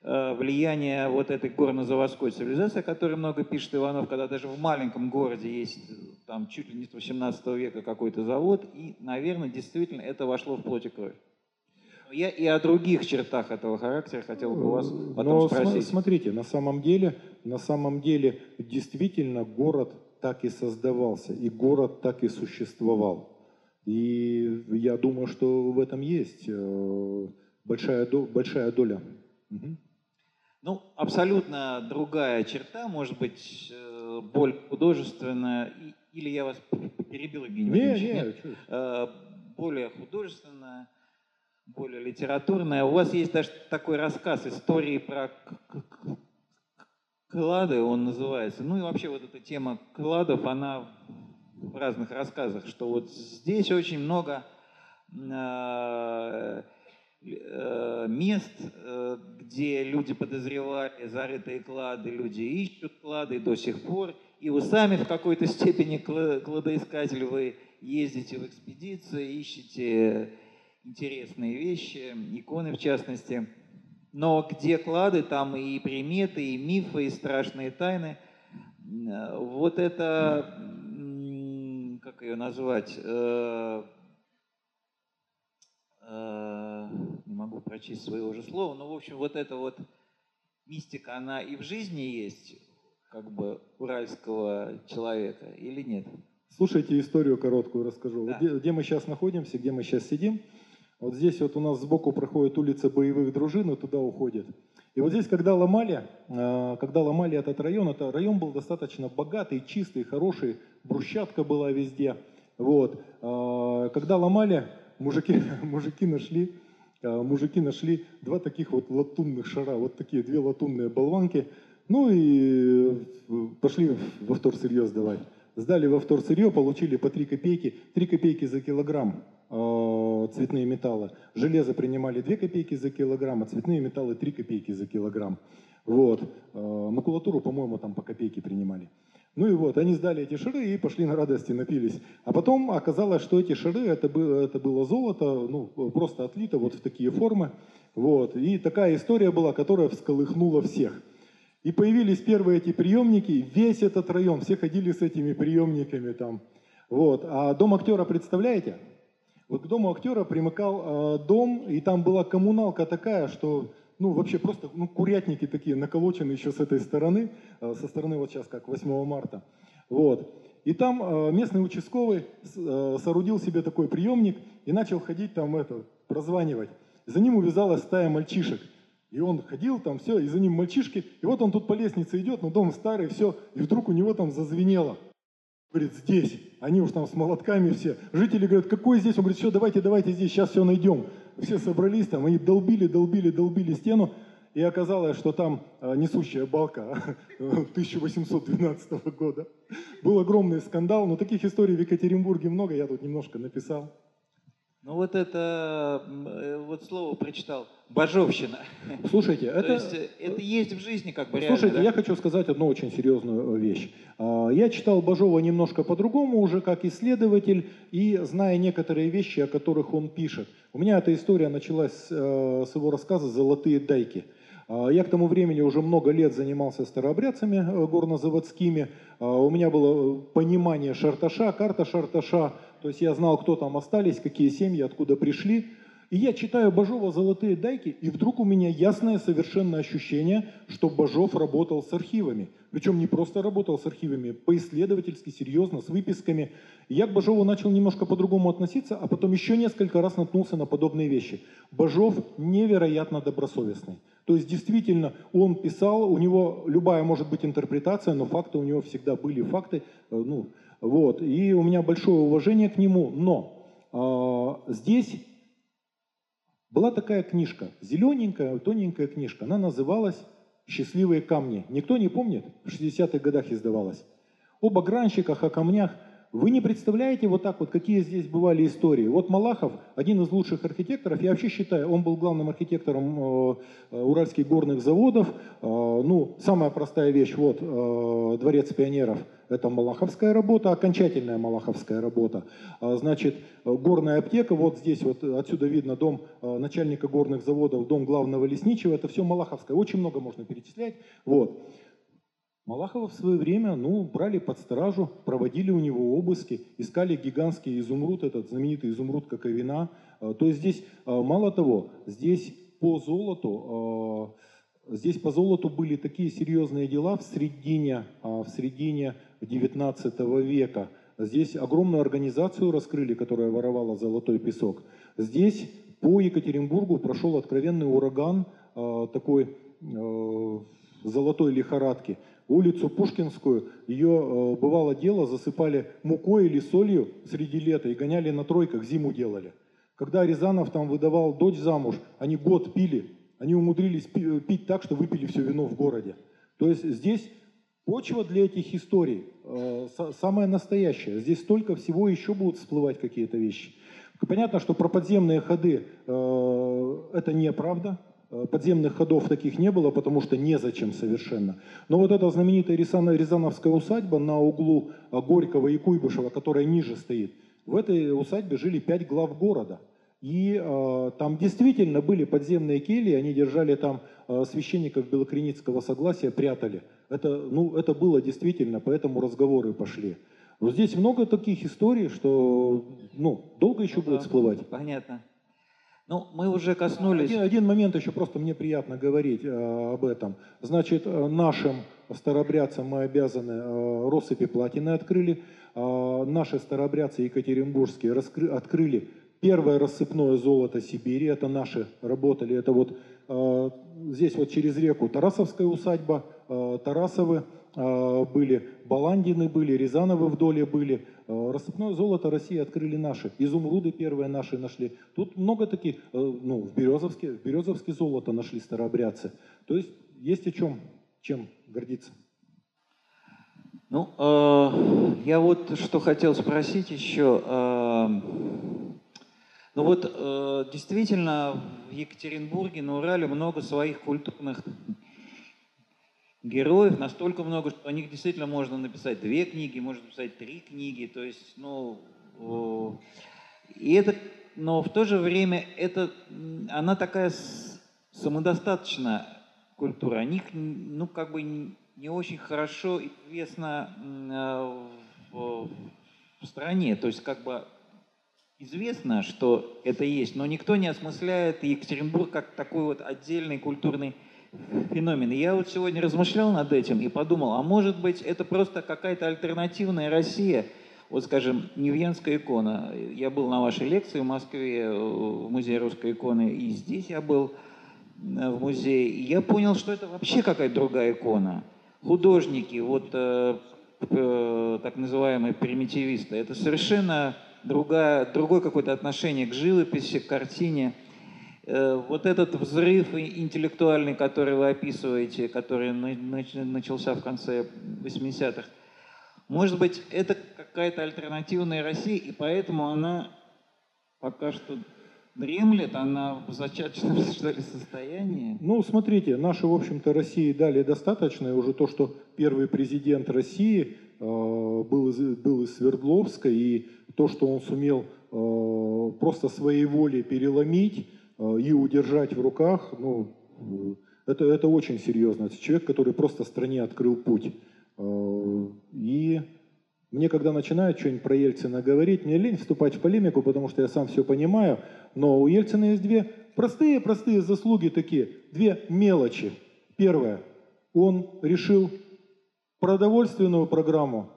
э, влияние вот этой горно-заводской цивилизации, о которой много пишет Иванов, когда даже в маленьком городе есть там чуть ли не с 18 века какой-то завод, и, наверное, действительно это вошло в плоть и кровь. Я и о других чертах этого характера хотел бы вас потом Но спросить. Смотрите, на самом деле, на самом деле, действительно город так и создавался, и город так и существовал. И я думаю, что в этом есть э, большая, большая доля. Угу. Ну, абсолютно другая черта, может быть, э, более художественная, или я вас перебил, Евгений Владимирович? Нет, нет, э, более художественная, более литературная. У вас есть даже такой рассказ истории про клады, он называется. Ну и вообще вот эта тема кладов, она в разных рассказах, что вот здесь очень много э, э, мест, э, где люди подозревали зарытые клады, люди ищут клады до сих пор, и вы сами в какой-то степени кладоискатель, вы ездите в экспедиции, ищете интересные вещи, иконы в частности. Но где клады, там и приметы, и мифы, и страшные тайны. Вот это, как ее назвать, э, э, не могу прочесть своего же слова, но, в общем, вот эта вот мистика, она и в жизни есть, как бы, уральского человека или нет? Слушайте историю короткую расскажу. Да. Где, где мы сейчас находимся, где мы сейчас сидим – вот здесь вот у нас сбоку проходит улица боевых дружин, и туда уходит. И вот здесь, когда ломали, э, когда ломали этот район, это район был достаточно богатый, чистый, хороший, брусчатка была везде. Вот. А, когда ломали, мужики, мужики нашли а, мужики нашли два таких вот латунных шара, вот такие две латунные болванки, ну и э, пошли во вторсырье сдавать. Сдали во вторсырье, получили по 3 копейки, 3 копейки за килограмм э, цветные металлы. Железо принимали 2 копейки за килограмм, а цветные металлы 3 копейки за килограмм. Вот. Э, макулатуру, по-моему, там по копейке принимали. Ну и вот, они сдали эти шары и пошли на радости, напились. А потом оказалось, что эти шары, это было, это было золото, ну, просто отлито вот в такие формы. Вот. И такая история была, которая всколыхнула всех. И появились первые эти приемники, весь этот район, все ходили с этими приемниками там. Вот. А дом актера, представляете? Вот к дому актера примыкал э, дом, и там была коммуналка такая, что ну, вообще просто ну, курятники такие наколочены еще с этой стороны, э, со стороны вот сейчас как 8 марта. Вот. И там э, местный участковый э, соорудил себе такой приемник и начал ходить там это, прозванивать. За ним увязалась стая мальчишек. И он ходил там, все, и за ним мальчишки. И вот он тут по лестнице идет, но дом старый, все. И вдруг у него там зазвенело. Говорит, здесь. Они уж там с молотками все. Жители говорят, какой здесь? Он говорит, все, давайте, давайте здесь, сейчас все найдем все собрались там, и долбили, долбили, долбили стену, и оказалось, что там а, несущая балка 1812 года. Был огромный скандал, но таких историй в Екатеринбурге много, я тут немножко написал. Ну вот это, э, вот слово прочитал, божовщина. Слушайте, это... То есть э, это есть в жизни как бы Слушайте, реально, да? я хочу сказать одну очень серьезную вещь. А, я читал Бажова немножко по-другому уже как исследователь и зная некоторые вещи, о которых он пишет. У меня эта история началась э, с его рассказа «Золотые дайки». А, я к тому времени уже много лет занимался старообрядцами горнозаводскими. А, у меня было понимание шарташа, карта шарташа, то есть я знал, кто там остались, какие семьи, откуда пришли. И я читаю Бажова «Золотые дайки», и вдруг у меня ясное совершенно ощущение, что Бажов работал с архивами. Причем не просто работал с архивами, поисследовательски, серьезно, с выписками. Я к Бажову начал немножко по-другому относиться, а потом еще несколько раз наткнулся на подобные вещи. Бажов невероятно добросовестный. То есть действительно он писал, у него любая может быть интерпретация, но факты у него всегда были факты. Э, ну, вот. И у меня большое уважение к нему. Но э, здесь была такая книжка, зелененькая, тоненькая книжка. Она называлась «Счастливые камни». Никто не помнит? В 60-х годах издавалась. О багранщиках, о камнях – вы не представляете вот так вот, какие здесь бывали истории. Вот Малахов, один из лучших архитекторов, я вообще считаю, он был главным архитектором э, э уральских горных заводов. Э, ну, самая простая вещь, вот, Дворец пионеров, это малаховская работа, окончательная малаховская работа. А, значит, горная аптека, вот здесь вот отсюда видно дом начальника горных заводов, дом главного лесничего, это все малаховское. Очень много можно перечислять. Вот. Малахова в свое время, ну, брали под стражу, проводили у него обыски, искали гигантский изумруд, этот знаменитый изумруд Коковина. А, то есть здесь, а, мало того, здесь по золоту, а, здесь по золоту были такие серьезные дела в середине, в середине 19 века. Здесь огромную организацию раскрыли, которая воровала золотой песок. Здесь по Екатеринбургу прошел откровенный ураган такой золотой лихорадки улицу Пушкинскую, ее э, бывало дело, засыпали мукой или солью среди лета и гоняли на тройках, зиму делали. Когда Рязанов там выдавал дочь замуж, они год пили, они умудрились э, пить так, что выпили все вино в городе. То есть здесь почва для этих историй э, самая настоящая. Здесь столько всего еще будут всплывать какие-то вещи. Понятно, что про подземные ходы это неправда, Э, подземных ходов таких не было, потому что незачем совершенно. Но вот эта знаменитая Рязановская усадьба на углу э, Горького и Куйбышева, которая ниже стоит, в этой усадьбе жили пять глав города. И э, там действительно были подземные кельи, они держали там э, священников Белокреницкого согласия, прятали. Это, ну, это было действительно, поэтому разговоры пошли. Вот здесь много таких историй, что ну, долго еще ну, будет да, всплывать. Понятно. Ну, мы уже коснулись... Один, один момент еще, просто мне приятно говорить э, об этом. Значит, э, нашим старобрядцам мы обязаны, э, россыпи платины открыли, э, наши старобрядцы екатеринбургские раскры, открыли первое рассыпное золото Сибири, это наши работали, это вот э, здесь вот через реку Тарасовская усадьба, э, Тарасовы, были, Баландины были, Рязановы в доле были. Э, рассыпное золото России открыли наши, изумруды первые наши нашли. Тут много таких, ну, в Березовске, в Березовске золото нашли старообрядцы. То есть есть о чем, чем гордиться. Ну, э, я вот что хотел спросить еще. Э, ну вот э, действительно в Екатеринбурге, на Урале много своих культурных героев, настолько много, что о них действительно можно написать две книги, можно написать три книги, то есть, ну, и это, но в то же время это, она такая самодостаточная культура, о них, ну, как бы не очень хорошо известно э, в, в стране, то есть как бы известно, что это есть, но никто не осмысляет Екатеринбург как такой вот отдельный культурный феномен. Я вот сегодня размышлял над этим и подумал, а может быть это просто какая-то альтернативная Россия, вот скажем, Невьянская икона. Я был на вашей лекции в Москве, э, в музее русской иконы, и здесь я был э, в музее, и я понял, что это вообще какая-то другая икона. Художники, вот э, э, так называемые примитивисты, это совершенно другая, другое какое-то отношение к живописи, к картине. Э, вот этот взрыв интеллектуальный, который вы описываете, который начался в конце 80-х, может быть, это какая-то альтернативная Россия, и поэтому она пока что дремлет, она в зачаточном что ли, состоянии? Ну, смотрите, наши, в общем-то, России дали достаточно, и уже то, что первый президент России э, был, из, был из Свердловска, и то, что он сумел э, просто своей волей переломить и удержать в руках, ну, э, это, это очень серьезно. Это человек, который просто стране открыл путь. Э, и мне, когда начинают что-нибудь про Ельцина говорить, мне лень вступать в полемику, потому что я сам все понимаю, но у Ельцина есть две простые-простые заслуги такие, две мелочи. Первое, он решил продовольственную программу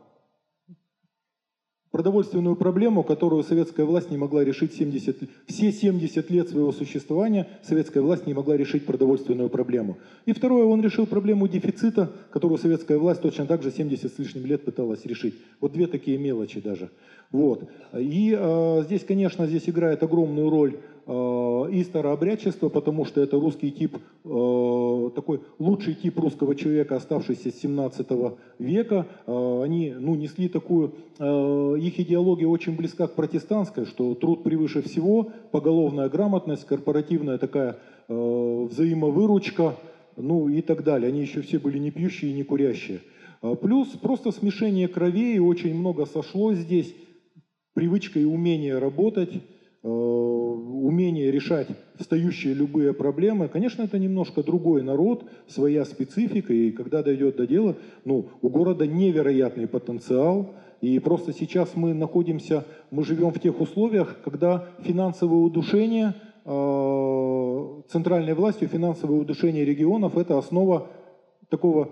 продовольственную проблему, которую советская власть не могла решить 70, все 70 лет своего существования, советская власть не могла решить продовольственную проблему. И второе, он решил проблему дефицита, которую советская власть точно так же 70 с лишним лет пыталась решить. Вот две такие мелочи даже. Вот. И э, здесь, конечно, здесь играет огромную роль и старообрядчество, потому что это русский тип, э, такой лучший тип русского человека, оставшийся с 17 века. Э, они ну, несли такую, их идеология очень близка к протестантской, что труд превыше всего, поголовная грамотность, корпоративная такая взаимовыручка, ну и так далее. Они еще все были не пьющие и не курящие. Плюс просто смешение кровей, очень много сошло здесь, привычка и умение работать, Э, умение решать встающие любые проблемы. Конечно, это немножко другой народ, своя специфика, и когда дойдет до дела, ну, у города невероятный потенциал, и просто сейчас мы находимся, мы живем в тех условиях, когда финансовое удушение э, центральной властью, финансовое удушение регионов – это основа такого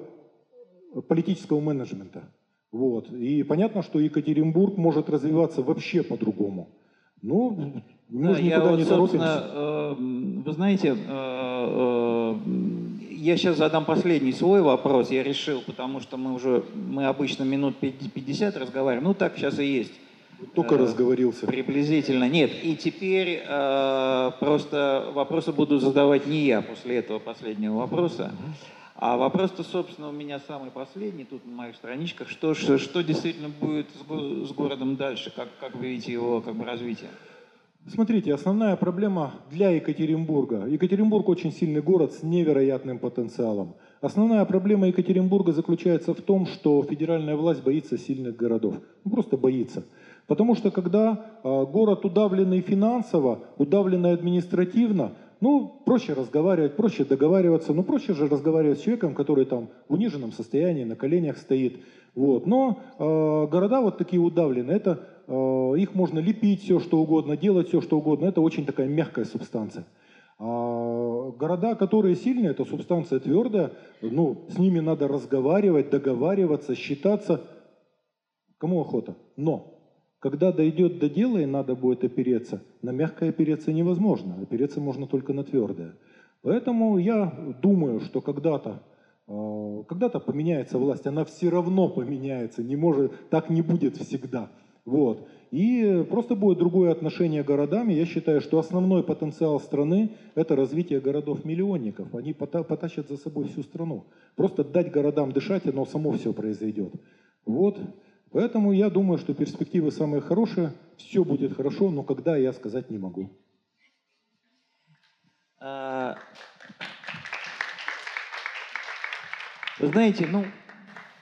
политического менеджмента. Вот. И понятно, что Екатеринбург может развиваться вообще по-другому. Ну, мы да, я вот, не собственно, э, вы знаете, э, э, я сейчас задам последний свой вопрос, я решил, потому что мы уже, мы обычно минут 50 разговариваем, ну так сейчас и есть. Только э, разговорился. Приблизительно. Нет, и теперь э, просто вопросы буду задавать не я после этого последнего вопроса. А вопрос-то, собственно, у меня самый последний тут на моих страничках. Что, что, что действительно будет с, с городом дальше? Как, как вы видите его как бы, развитие? Смотрите, основная проблема для Екатеринбурга. Екатеринбург очень сильный город с невероятным потенциалом. Основная проблема Екатеринбурга заключается в том, что федеральная власть боится сильных городов. Ну, просто боится. Потому что когда э, город удавленный финансово, удавленный административно, ну, проще разговаривать, проще договариваться, ну, проще же разговаривать с человеком, который там в униженном состоянии, на коленях стоит. Вот. Но э, города вот такие удавленные, это, э, их можно лепить все, что угодно, делать все, что угодно, это очень такая мягкая субстанция. А города, которые сильные, это субстанция твердая, ну, с ними надо разговаривать, договариваться, считаться. Кому охота? Но когда дойдет до дела и надо будет опереться, на мягкое опереться невозможно, опереться можно только на твердое. Поэтому я думаю, что когда-то Э, когда-то поменяется власть, она все равно поменяется, не может, так не будет всегда. Вот. И просто будет другое отношение к городам. Я считаю, что основной потенциал страны – это развитие городов-миллионников. Они потащат за собой всю страну. Просто дать городам дышать, оно само все произойдет. Вот. Поэтому я думаю, что перспективы самые хорошие, все будет хорошо, но когда я сказать не могу. А, вы знаете, ну,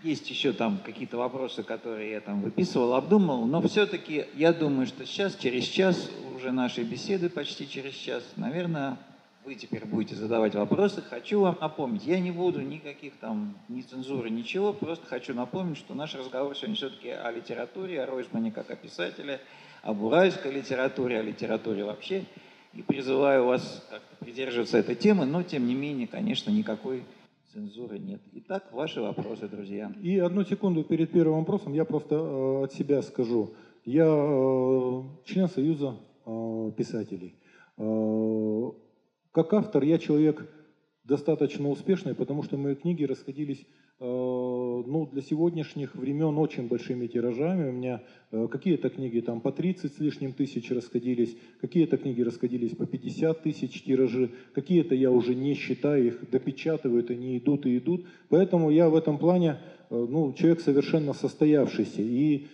есть еще там какие-то вопросы, которые я там выписывал, обдумал, но все-таки я думаю, что сейчас, через час, уже нашей беседы почти через час, наверное, вы теперь будете задавать вопросы. Хочу вам напомнить, я не буду никаких там ни цензуры, ничего, просто хочу напомнить, что наш разговор сегодня все-таки о литературе, о Ройзмане как о писателе, об уральской литературе, о литературе вообще. И призываю вас как-то придерживаться этой темы, но тем не менее, конечно, никакой Цензуры нет. Итак, ваши вопросы, друзья. И одну секунду перед первым вопросом я просто э, от себя скажу. Я э, член Союза э, писателей. Э, как автор я человек достаточно успешный, потому что мои книги расходились Э, ну, для сегодняшних времен очень большими тиражами. У меня э, какие-то книги там по 30 с лишним тысяч расходились, какие-то книги расходились по 50 тысяч тиражи, какие-то я уже не считаю, их допечатывают, они идут и идут. Поэтому я в этом плане э, ну, человек совершенно состоявшийся. И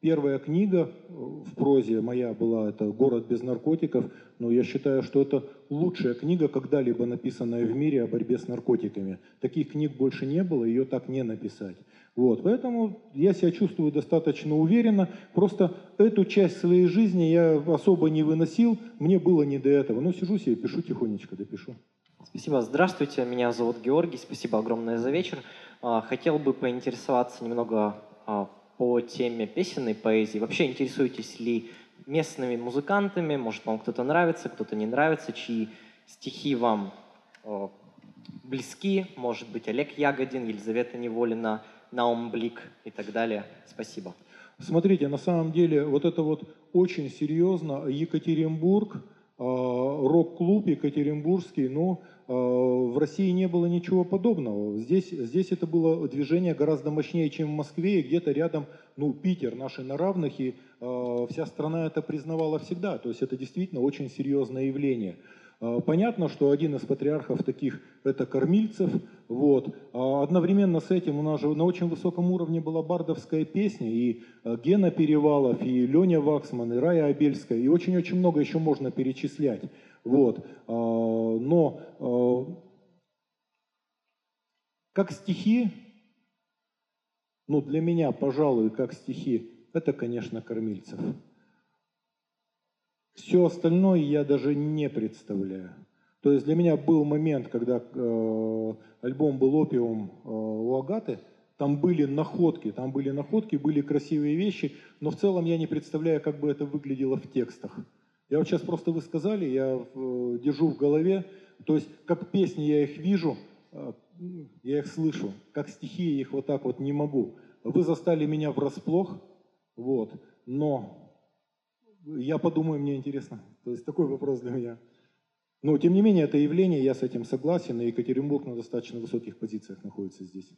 Первая книга э, в прозе моя была, это «Город без наркотиков», но я считаю, что это лучшая книга, когда-либо написанная в мире о борьбе с наркотиками. Таких книг больше не было, ее так не написать. Вот, поэтому я себя чувствую достаточно уверенно. Просто эту часть своей жизни я особо не выносил, мне было не до этого. Ну, сижу себе, пишу тихонечко, допишу. Спасибо, здравствуйте, меня зовут Георгий, спасибо огромное за вечер. А, хотел бы поинтересоваться немного а, по теме песенной поэзии. Вообще интересуетесь ли местными музыкантами? Может, вам кто-то нравится, кто-то не нравится, чьи стихи вам э, близки? Может быть, Олег Ягодин, Елизавета Неволина, Наум Блик и так далее. Спасибо. Смотрите, на самом деле вот это вот очень серьезно. Екатеринбург, э, рок-клуб Екатеринбургский, ну, в России не было ничего подобного. Здесь, здесь это было движение гораздо мощнее, чем в Москве, и где-то рядом, ну, Питер, наши на равных, и э, вся страна это признавала всегда. То есть это действительно очень серьезное явление. Э, понятно, что один из патриархов таких – это кормильцев. Вот. А одновременно с этим у нас же на очень высоком уровне была бардовская песня, и Гена Перевалов, и Леня Ваксман, и Рая Абельская, и очень-очень много еще можно перечислять. Вот. А, но а, как стихи, ну для меня, пожалуй, как стихи, это, конечно, Кормильцев. Все остальное я даже не представляю. То есть для меня был момент, когда э, альбом был «Опиум» э, у Агаты, там были находки, там были находки, были красивые вещи, но в целом я не представляю, как бы это выглядело в текстах. Я вот сейчас просто вы сказали, я э, держу в голове, то есть как песни я их вижу, э, я их слышу, как стихи я их вот так вот не могу. Вы застали меня врасплох, вот, но я подумаю, мне интересно. То есть такой вопрос для меня. Но, тем не менее, это явление, я с этим согласен, и Екатеринбург на достаточно высоких позициях находится здесь.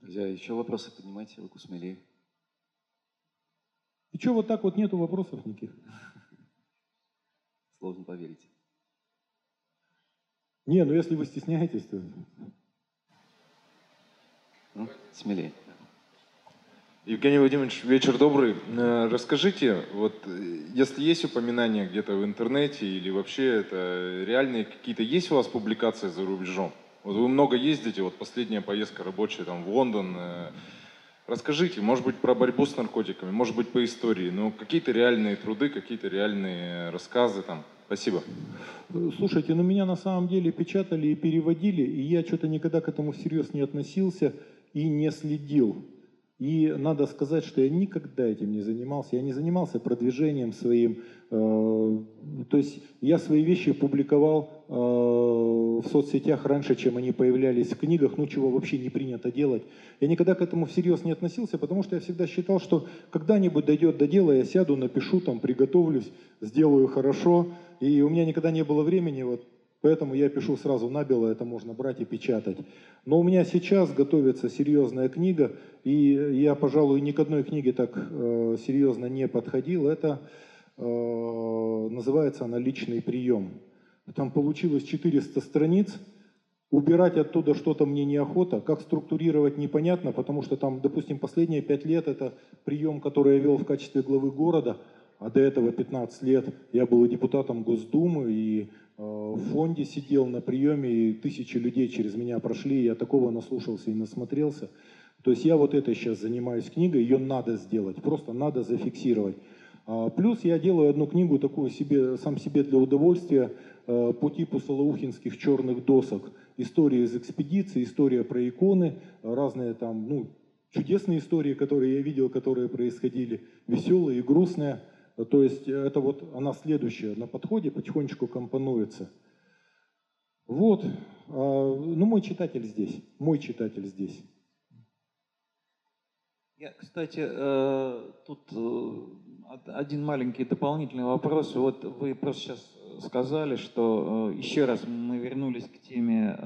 Друзья, еще вопросы поднимайте руку смелее. И что вот так вот нету вопросов никаких? Сложно поверить. Не, ну если вы стесняетесь, то... Ну, смелее. Евгений Владимирович, вечер добрый. Э, расскажите, вот э, если есть упоминания где-то в интернете или вообще это реальные какие-то есть у вас публикации за рубежом? Вот вы много ездите, вот последняя поездка рабочая там в Лондон, э, Расскажите, может быть, про борьбу с наркотиками, может быть, по истории, но какие-то реальные труды, какие-то реальные рассказы там. Спасибо. Слушайте, ну меня на самом деле печатали и переводили, и я что-то никогда к этому всерьез не относился и не следил. И надо сказать, что я никогда этим не занимался. Я не занимался продвижением своим. Э, то есть я свои вещи публиковал э, в соцсетях раньше, чем они появлялись в книгах, ну чего вообще не принято делать. Я никогда к этому всерьез не относился, потому что я всегда считал, что когда-нибудь дойдет до дела, я сяду, напишу, там, приготовлюсь, сделаю хорошо. И у меня никогда не было времени вот Поэтому я пишу сразу набело, это можно брать и печатать. Но у меня сейчас готовится серьезная книга, и я, пожалуй, ни к одной книге так э, серьезно не подходил. Это э, называется она «Личный прием». Там получилось 400 страниц, убирать оттуда что-то мне неохота, как структурировать непонятно, потому что там, допустим, последние пять лет это прием, который я вел в качестве главы города, а до этого 15 лет я был депутатом Госдумы и в фонде сидел на приеме, и тысячи людей через меня прошли, я такого наслушался и насмотрелся. То есть я вот это сейчас занимаюсь книгой, ее надо сделать, просто надо зафиксировать. А, плюс я делаю одну книгу такую себе, сам себе для удовольствия э, по типу салаухинских черных досок. История из экспедиции, история про иконы, разные там, ну, чудесные истории, которые я видел, которые происходили, веселые и грустные. То есть это вот она следующая на подходе, потихонечку компонуется. Вот, а, ну мой читатель здесь, мой читатель здесь. Я, кстати, э, тут э, один маленький дополнительный вопрос. Вот вы просто сейчас сказали, что э, еще раз мы вернулись к теме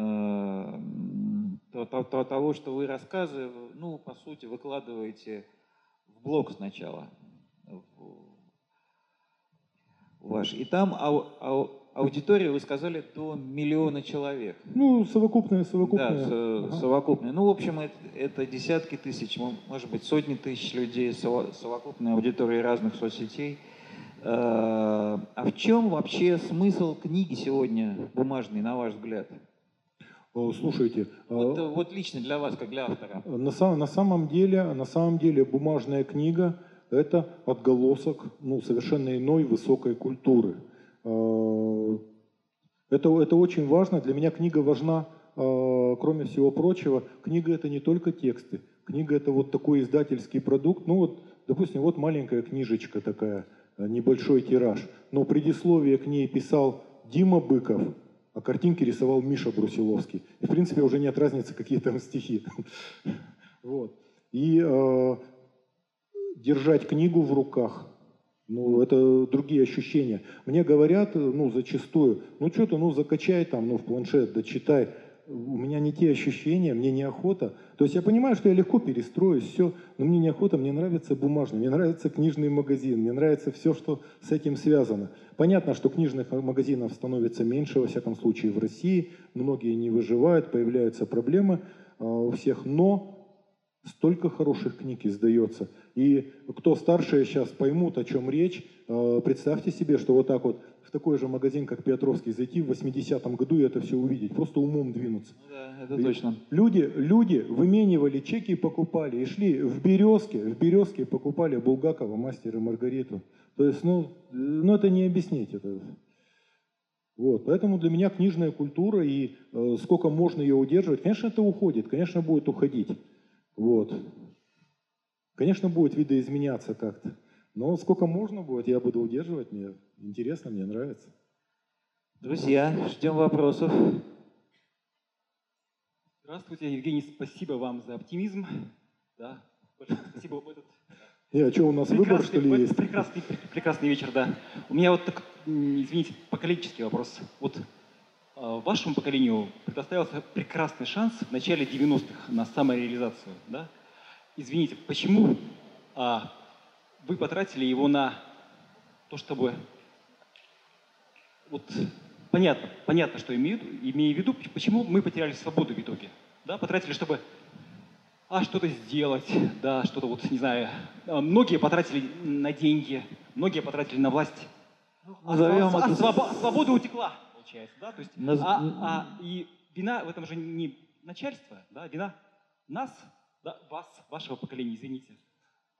того, что вы рассказы, ну, по сути, выкладываете в блог сначала, ваш. И там ау, ау, аудитория, вы сказали, до миллиона человек. Ну, совокупная, совокупная. Да, ага. совокупная. Ну, в общем, это, это десятки тысяч, может быть, сотни тысяч людей, совокупная аудитория разных соцсетей. А, а в чем вообще смысл книги сегодня бумажной, на ваш взгляд? Слушайте, вот, вот лично для вас, как для автора. На, на самом деле, на самом деле, бумажная книга это отголосок ну, совершенно иной высокой культуры. А, это, это очень важно. Для меня книга важна, а, кроме всего прочего. Книга это не только тексты. Книга это вот такой издательский продукт. Ну вот, допустим, вот маленькая книжечка такая, небольшой тираж. Но предисловие к ней писал Дима Быков, а картинки рисовал Миша Брусиловский. И, в принципе, уже нет разницы, какие там стихи. Вот. И держать книгу в руках, ну, это другие ощущения. Мне говорят, ну, зачастую, ну, что-то, ну, закачай там, ну, в планшет, да читай. У меня не те ощущения, мне неохота. То есть я понимаю, что я легко перестроюсь, все, но мне неохота, мне нравится бумажный, мне нравится книжный магазин, мне нравится все, что с этим связано. Понятно, что книжных магазинов становится меньше, во всяком случае, в России. Многие не выживают, появляются проблемы э, у всех, но Столько хороших книг издается. И кто старшие сейчас поймут, о чем речь, э, представьте себе, что вот так вот в такой же магазин, как Петровский, зайти в 80-м году и это все увидеть, просто умом двинуться. Ну да, это точно. Люди, люди выменивали чеки и покупали, и шли в Березке, в Березке покупали Булгакова, Мастера Маргариту. То есть, ну, ну это не объяснить. Это. Вот, поэтому для меня книжная культура и э, сколько можно ее удерживать, конечно, это уходит, конечно, будет уходить. Вот. Конечно, будет видоизменяться как-то. Но сколько можно будет, я буду удерживать. Мне интересно, мне нравится. Друзья, ждем вопросов. Здравствуйте, Евгений, спасибо вам за оптимизм. Да, спасибо этот. И, а что, у нас выбор, что ли, есть? Прекрасный, прекрасный вечер, да. У меня вот, так, извините, поколенческий вопрос. Вот вашему поколению предоставился прекрасный шанс в начале 90-х на самореализацию. Да? Извините, почему а, вы потратили его на то, чтобы... Вот понятно, понятно, что имею, имею в виду, почему мы потеряли свободу в итоге. Да? Потратили, чтобы а, что-то сделать, да, что-то вот, не знаю. А, многие потратили на деньги, многие потратили на власть. А, а, а, своб... свобода утекла получается, да? То есть, Наз... а, а, и вина в этом же не начальство, да, вина нас, да, вас, вашего поколения, извините.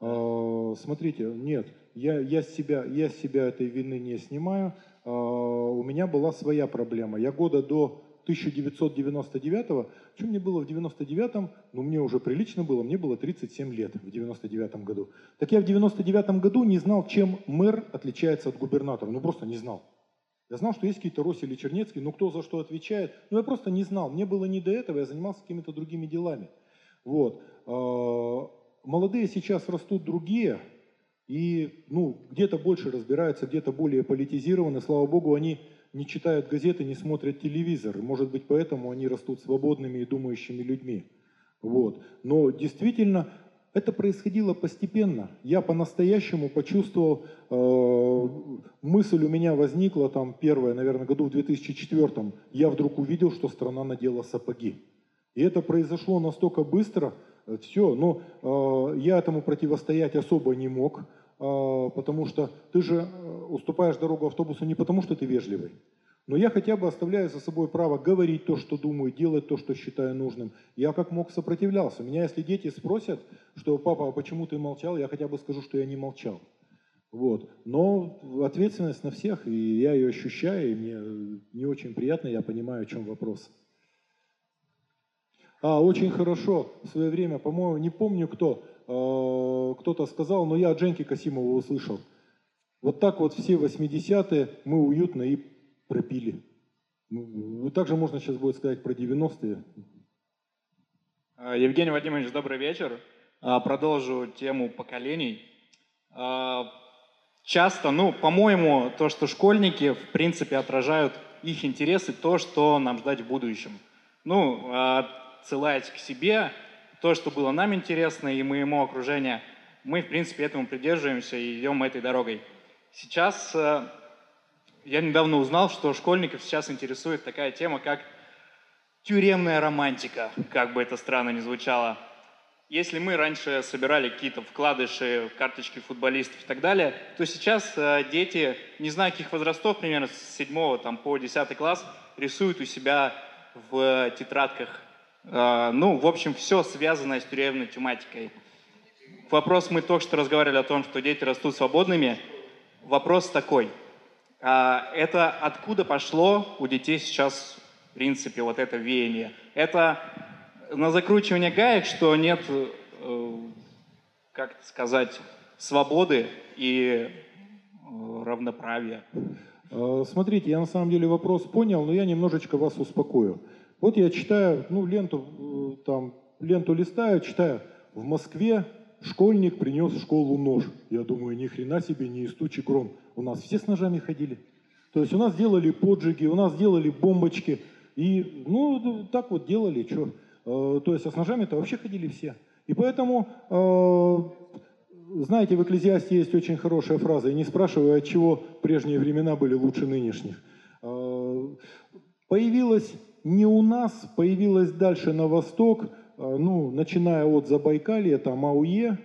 А, смотрите, нет, я, я, с себя, я себя этой вины не снимаю. А, у меня была своя проблема. Я года до 1999-го, что мне было в 99-м, ну мне уже прилично было, мне было 37 лет в 99-м году. Так я в 99-м году не знал, чем мэр отличается от губернатора, ну просто не знал. Я знал, что есть какие-то Рось или Чернецкий, но кто за что отвечает, ну я просто не знал. Мне было не до этого, я занимался какими-то другими делами. Вот. А, молодые сейчас растут другие, и ну, где-то больше разбираются, где-то более политизированы. Слава богу, они не читают газеты, не смотрят телевизор. Может быть, поэтому они растут свободными и думающими людьми. Вот. Но действительно, это происходило постепенно. Я по-настоящему почувствовал, э, мысль у меня возникла там первая, наверное, году в 2004. Я вдруг увидел, что страна надела сапоги. И это произошло настолько быстро, все, но э, я этому противостоять особо не мог, э, потому что ты же э, уступаешь дорогу автобусу не потому, что ты вежливый, но я хотя бы оставляю за собой право говорить то, что думаю, делать то, что считаю нужным. Я как мог сопротивлялся. Меня если дети спросят, что папа, а почему ты молчал, я хотя бы скажу, что я не молчал. Вот. Но ответственность на всех, и я ее ощущаю, и мне не очень приятно, я понимаю, о чем вопрос. А, очень хорошо в свое время, по-моему, не помню кто, э, кто-то сказал, но я от Женьки Касимова услышал. Вот так вот все 80-е мы уютно и пропили. Ну, также можно сейчас будет сказать про 90-е. А, Евгений Вадимович, добрый вечер. А, продолжу тему поколений. А, часто, ну, по-моему, то, что школьники, в принципе, отражают их интересы, то, что нам ждать в будущем. Ну, отсылаясь к себе, то, что было нам интересно и моему окружению, мы, в принципе, этому придерживаемся и идем этой дорогой. Сейчас я недавно узнал, что школьников сейчас интересует такая тема, как тюремная романтика, как бы это странно ни звучало. Если мы раньше собирали какие-то вкладыши, карточки футболистов и так далее, то сейчас э, дети, не знаю каких возрастов, примерно с 7 там, по 10 класс, рисуют у себя в тетрадках. Э, ну, в общем, все связанное с тюремной тематикой. Вопрос, мы только что разговаривали о том, что дети растут свободными. Вопрос такой – это откуда пошло у детей сейчас, в принципе, вот это веяние. Это на закручивание гаек, что нет, э, как сказать, свободы и э, равноправия. А, смотрите, я на самом деле вопрос понял, но я немножечко вас успокою. Вот я читаю, ну, ленту, э, там, ленту листаю, читаю, в Москве школьник принес в школу нож. Я думаю, ни хрена себе, не из тучи гром. У нас все с ножами ходили. То есть у нас делали поджиги, у нас делали бомбочки. И, ну, так вот делали, что. Э, то есть а с ножами-то вообще ходили все. И поэтому, э, знаете, в Экклезиасте есть очень хорошая фраза. И не спрашиваю, от чего прежние времена были лучше нынешних. Э, появилась не у нас, появилась дальше на восток – ну, начиная от Забайкалья, там АУЕ,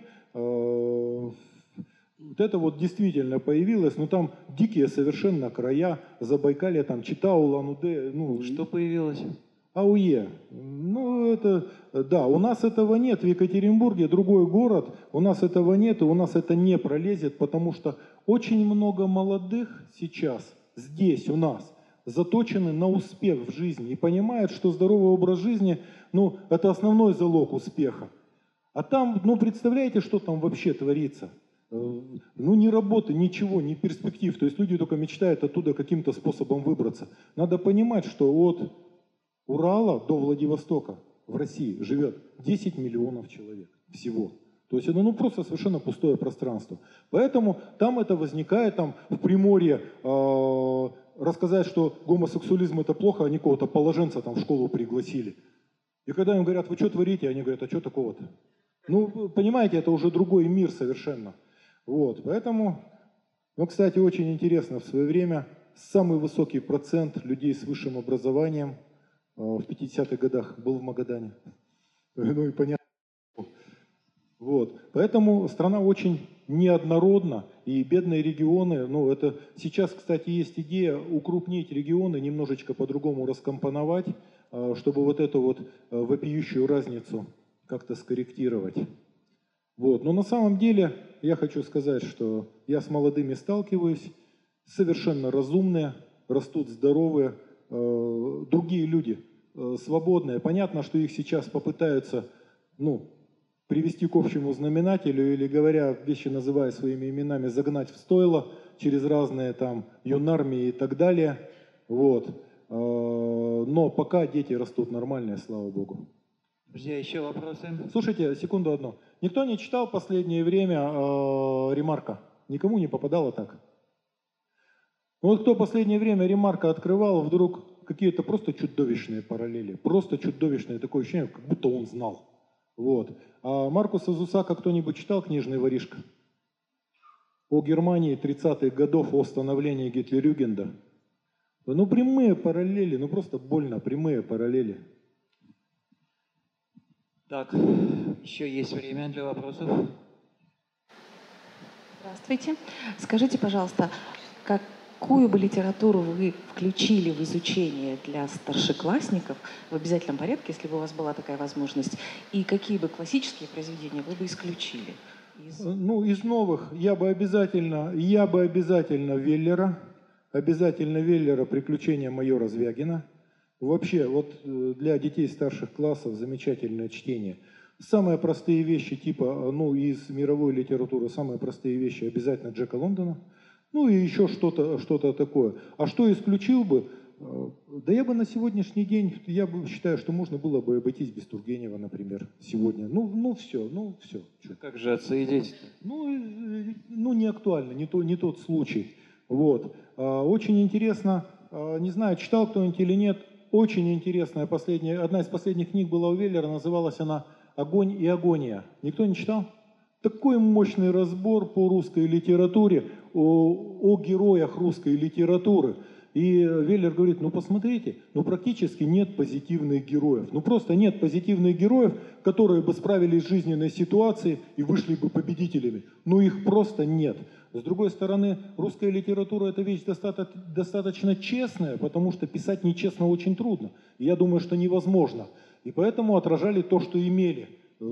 вот это вот действительно появилось, но там дикие совершенно края, Забайкалье, там Читау, Лануде. Ну, Что появилось? АУЕ. Ну, это, да, у нас этого нет. В Екатеринбурге другой город, у нас этого нет, и у нас это не пролезет, потому что очень много молодых сейчас здесь, у нас, заточены на успех в жизни и понимают, что здоровый образ жизни ну, это основной залог успеха. А там, ну, представляете, что там вообще творится? Э, ну, ни работы, ничего, ни перспектив. То есть люди только мечтают оттуда каким-то способом выбраться. Надо понимать, что от Урала до Владивостока в России живет 10 миллионов человек всего. То есть это ну, просто совершенно пустое пространство. Поэтому там это возникает, там в Приморье э, рассказать, что гомосексуализм это плохо, они кого-то положенца там в школу пригласили. И когда им говорят, вы что творите, они говорят, а что такого-то? Ну, понимаете, это уже другой мир совершенно. Вот, поэтому, ну, кстати, очень интересно, в свое время самый высокий процент людей с высшим образованием э, в 50-х годах был в Магадане. Ну и понятно. Вот. Поэтому страна очень неоднородна, и бедные регионы, ну это сейчас, кстати, есть идея укрупнить регионы, немножечко по-другому раскомпоновать, Э, чтобы вот эту вот э, вопиющую разницу как-то скорректировать. Вот. Но на самом деле я хочу сказать, что я с молодыми сталкиваюсь, совершенно разумные, растут здоровые, э, другие люди, свободные. Понятно, что их сейчас попытаются ну, привести к общему знаменателю или, говоря вещи, называя своими именами, загнать в стойло через разные там юнармии и так далее. Вот. Э, но пока дети растут нормальные, слава богу. Друзья, еще вопросы? Слушайте, секунду одну. Никто не читал последнее время э, ремарка? Никому не попадало так? Ну вот кто последнее время ремарка открывал, вдруг какие-то просто чудовищные параллели. Просто чудовищные. Такое ощущение, как будто он знал. Вот. А Маркуса Зусака кто-нибудь читал «Книжный воришка»? О Германии 30-х годов, о становлении Гитлерюгенда. Ну, прямые параллели, ну просто больно, прямые параллели. Так, еще есть время для вопросов. Здравствуйте. Скажите, пожалуйста, какую бы литературу вы включили в изучение для старшеклассников в обязательном порядке, если бы у вас была такая возможность, и какие бы классические произведения вы бы исключили? Из... Ну, из новых я бы обязательно, я бы обязательно Веллера, обязательно Веллера «Приключения майора Звягина». Вообще, вот э, для детей старших классов замечательное чтение. Самые простые вещи, типа, ну, из мировой литературы, самые простые вещи обязательно Джека Лондона. Ну, и еще что-то что такое. А что исключил бы? Э, да я бы на сегодняшний день, я бы считаю, что можно было бы обойтись без Тургенева, например, сегодня. Ну, ну все, ну все. Как же дети Ну, э, ну, не актуально, не, то, не тот случай. Вот. А, очень интересно, а, не знаю, читал кто-нибудь или нет, очень интересная последняя, одна из последних книг была у Веллера, называлась она «Огонь и агония». Никто не читал? Такой мощный разбор по русской литературе, о, о героях русской литературы – и Веллер говорит, ну посмотрите, ну практически нет позитивных героев. Ну просто нет позитивных героев, которые бы справились с жизненной ситуацией и вышли бы победителями. Ну их просто нет. С другой стороны, русская литература это вещь достаточно, достаточно честная, потому что писать нечестно очень трудно. Я думаю, что невозможно. И поэтому отражали то, что имели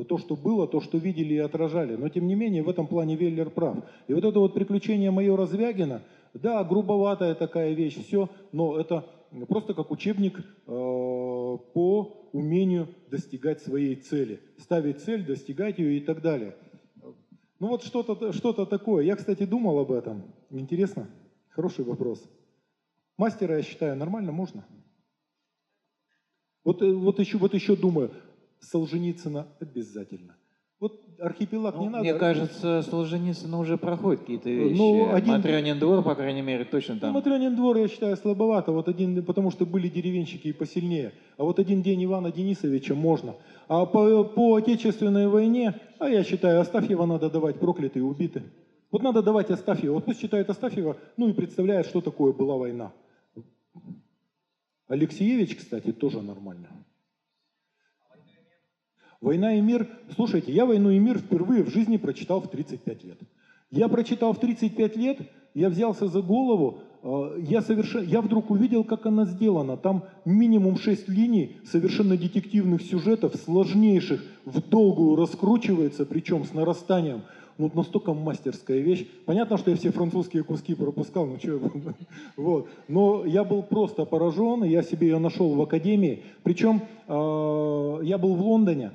то, что было, то, что видели и отражали. Но, тем не менее, в этом плане Веллер прав. И вот это вот приключение майора Звягина, да, грубоватая такая вещь, все, но это просто как учебник э, по умению достигать своей цели. Ставить цель, достигать ее и так далее. Ну вот что-то что такое. Я, кстати, думал об этом. Интересно? Хороший вопрос. Мастера, я считаю, нормально можно. Вот, э, вот, еще, вот еще думаю, Солженицына обязательно. Архипелаг ну, не надо. Мне кажется, Солженицына уже проходит какие-то ну, вещи. Ну, один... Матрёнин двор, по крайней мере, точно там. Ну, Матрёнин двор, я считаю, слабовато. Вот один, потому что были деревенщики и посильнее. А вот один день Ивана Денисовича можно. А по, по Отечественной войне, а я считаю, Астафьева надо давать проклятые, убиты. Вот надо давать Астафьева. Вот пусть читает Астафьева, ну и представляет, что такое была война. Алексеевич, кстати, тоже нормально. «Война и мир». Слушайте, я «Войну и мир» впервые в жизни прочитал в 35 лет. Я прочитал в 35 лет, я взялся за голову, э, я, совершенно, я вдруг увидел, как она сделана. Там минимум 6 линий совершенно детективных сюжетов, сложнейших, в долгую раскручивается, причем с нарастанием. Ну, настолько мастерская вещь. Понятно, что я все французские куски пропускал, ну что вот. Но я был просто поражен, я себе ее нашел в академии. Причем э, я был в Лондоне,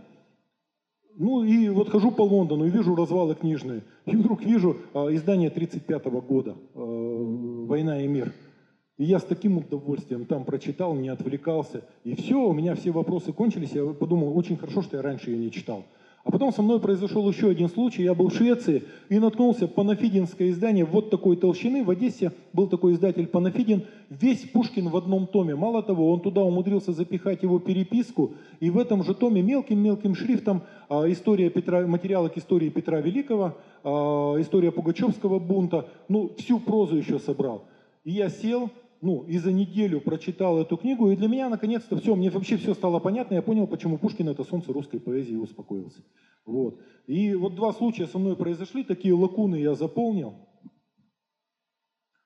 ну и вот хожу по Лондону и вижу развалы книжные. И вдруг вижу э, издание 1935 года э, «Война и мир». И я с таким удовольствием там прочитал, не отвлекался. И все, у меня все вопросы кончились. Я подумал, очень хорошо, что я раньше ее не читал. А потом со мной произошел еще один случай. Я был в Швеции и наткнулся панафидинское издание вот такой толщины. В Одессе был такой издатель Панафидин. Весь Пушкин в одном томе. Мало того, он туда умудрился запихать его переписку. И в этом же томе мелким-мелким шрифтом а, история Петра, материалы к истории Петра Великого, а, история Пугачевского бунта. Ну, всю прозу еще собрал. И я сел, ну, и за неделю прочитал эту книгу, и для меня наконец-то все, мне вообще все стало понятно, я понял, почему Пушкин это солнце русской поэзии успокоился. Вот. И вот два случая со мной произошли, такие лакуны я заполнил.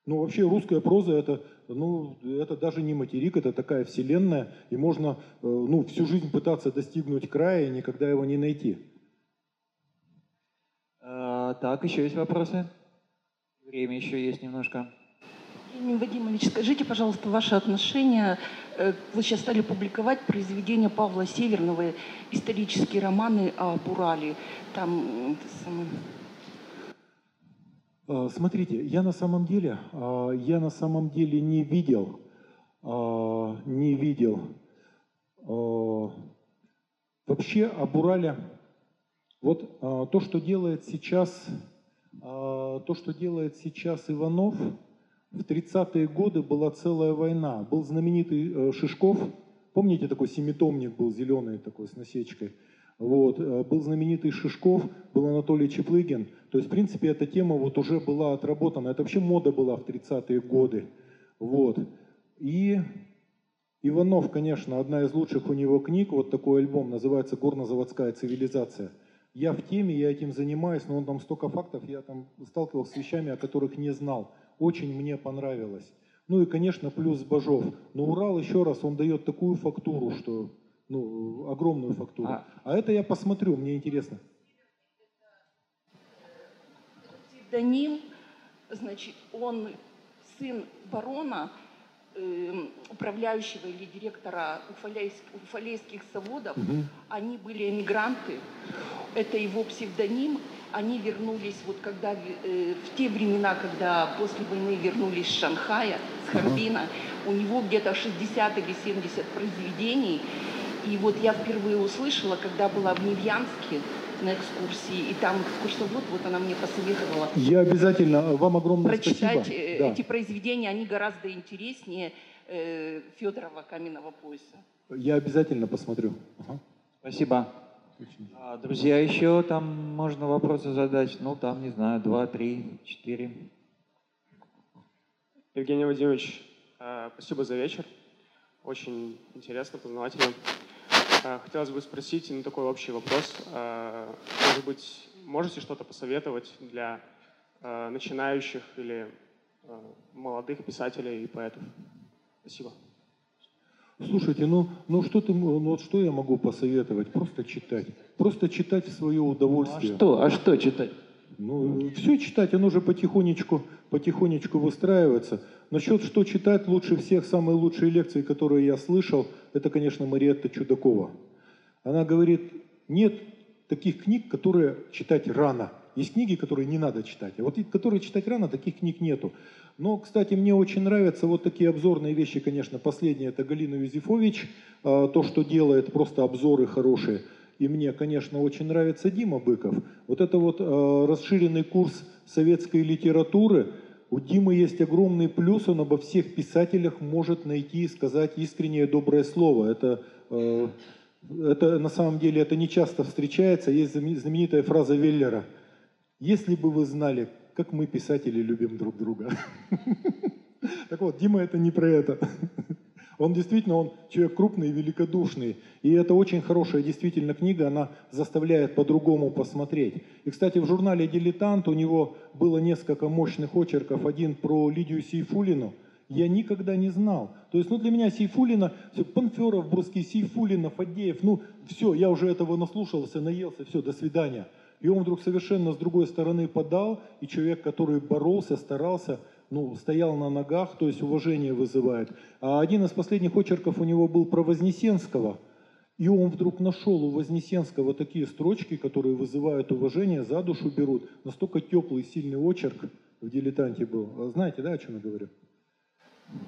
Ну, вообще русская проза это, ну, это даже не материк, это такая вселенная, и можно э, ну, всю жизнь пытаться достигнуть края и никогда его не найти. А, так, еще есть вопросы? Время еще есть немножко. Евгений Вадимович, скажите, пожалуйста, ваше отношение. Э, вы сейчас стали публиковать произведения Павла Северного, исторические романы о Бурале. Там а, Смотрите, я на самом деле, а, я на самом деле не видел, а, не видел вообще о Бурале. Вот то, что делает сейчас, то, что делает сейчас Иванов – в 30-е годы была целая война. Был знаменитый э, Шишков, помните, такой семитомник был зеленый такой с насечкой. Вот. э, Был знаменитый Шишков, был Анатолий Чеплыгин. То есть, в принципе, эта тема вот уже была отработана. Это вообще мода была в 30-е годы. Вот. И Иванов, конечно, одна из лучших у него книг, вот такой альбом, называется «Горнозаводская цивилизация». Я в теме, я этим занимаюсь, но он там столько фактов, я там сталкивался с вещами, о которых не знал. Очень мне понравилось. Ну и, конечно, плюс Бажов. Но Урал, еще раз, он дает такую фактуру, что, ну, огромную фактуру. А- А, это я посмотрю, мне интересно. псевдоним, значит, он сын барона, эм, управляющего или директора уфалейск- уфалейских заводов. Они были эмигранты. Это его псевдоним. Они вернулись, вот когда, э, в те времена, когда после войны вернулись с Шанхая, с Харбина, у него где-то 60 или 70 произведений. И вот я впервые услышала, когда была в Невьянске на экскурсии, и там экскурсовод, вот она мне посоветовала Я обязательно, вам огромное прочитать спасибо. э, Да. эти произведения, они гораздо интереснее э, Федорова каменного пояса. Я обязательно посмотрю. Ага. Спасибо. А, друзья, еще там можно вопросы задать. Ну, там, не знаю, два, три, четыре. Евгений Владимирович, э, спасибо за вечер. Очень интересно, познавательно. Э, Хотелось бы спросить на такой общий вопрос. э, Может быть, можете что-то посоветовать для начинающих или молодых писателей и поэтов? Спасибо. Слушайте, ну, ну что ты, ну вот что я могу посоветовать? Просто читать. Просто читать в свое А удовольствие. что, а что читать? Ну, все читать, оно же потихонечку, потихонечку выстраивается. Насчет что читать лучше всех, самые лучшие лекции, которые я слышал, это, конечно, Мариетта Чудакова. Она говорит, нет таких книг, которые читать рано. Есть книги, которые не надо читать, а вот которые читать рано, таких книг нету. Но, кстати, мне очень нравятся вот такие обзорные вещи, конечно. Последнее это Галина Юзефович, а, то, что делает, просто обзоры хорошие. И мне, конечно, очень нравится Дима Быков. Вот это вот э, расширенный курс советской литературы. У Димы есть огромный плюс, он обо всех писателях может найти и сказать искреннее доброе слово. Это, э, это на самом деле это не часто встречается. Есть знаме- знаменитая фраза Веллера. Если бы вы знали, как мы, писатели, любим друг друга. Так вот, Дима это не про это. Он действительно, он человек крупный и великодушный. И это очень хорошая действительно книга, она заставляет по-другому посмотреть. И, кстати, в журнале «Дилетант» у него было несколько мощных очерков. Один про Лидию Сейфулину. Я никогда не знал. То есть, ну, для меня Сейфулина, все, Панферов, Брусский, Сейфулина, Фадеев, ну, все, я уже этого наслушался, наелся, все, до свидания. И он вдруг совершенно с другой стороны подал, и человек, который боролся, старался, ну, стоял на ногах, то есть уважение вызывает. А один из последних очерков у него был про Вознесенского. И он вдруг нашел у Вознесенского такие строчки, которые вызывают уважение, за душу берут. Настолько теплый, сильный очерк в «Дилетанте» был. А Знаете, да, о чем я говорю?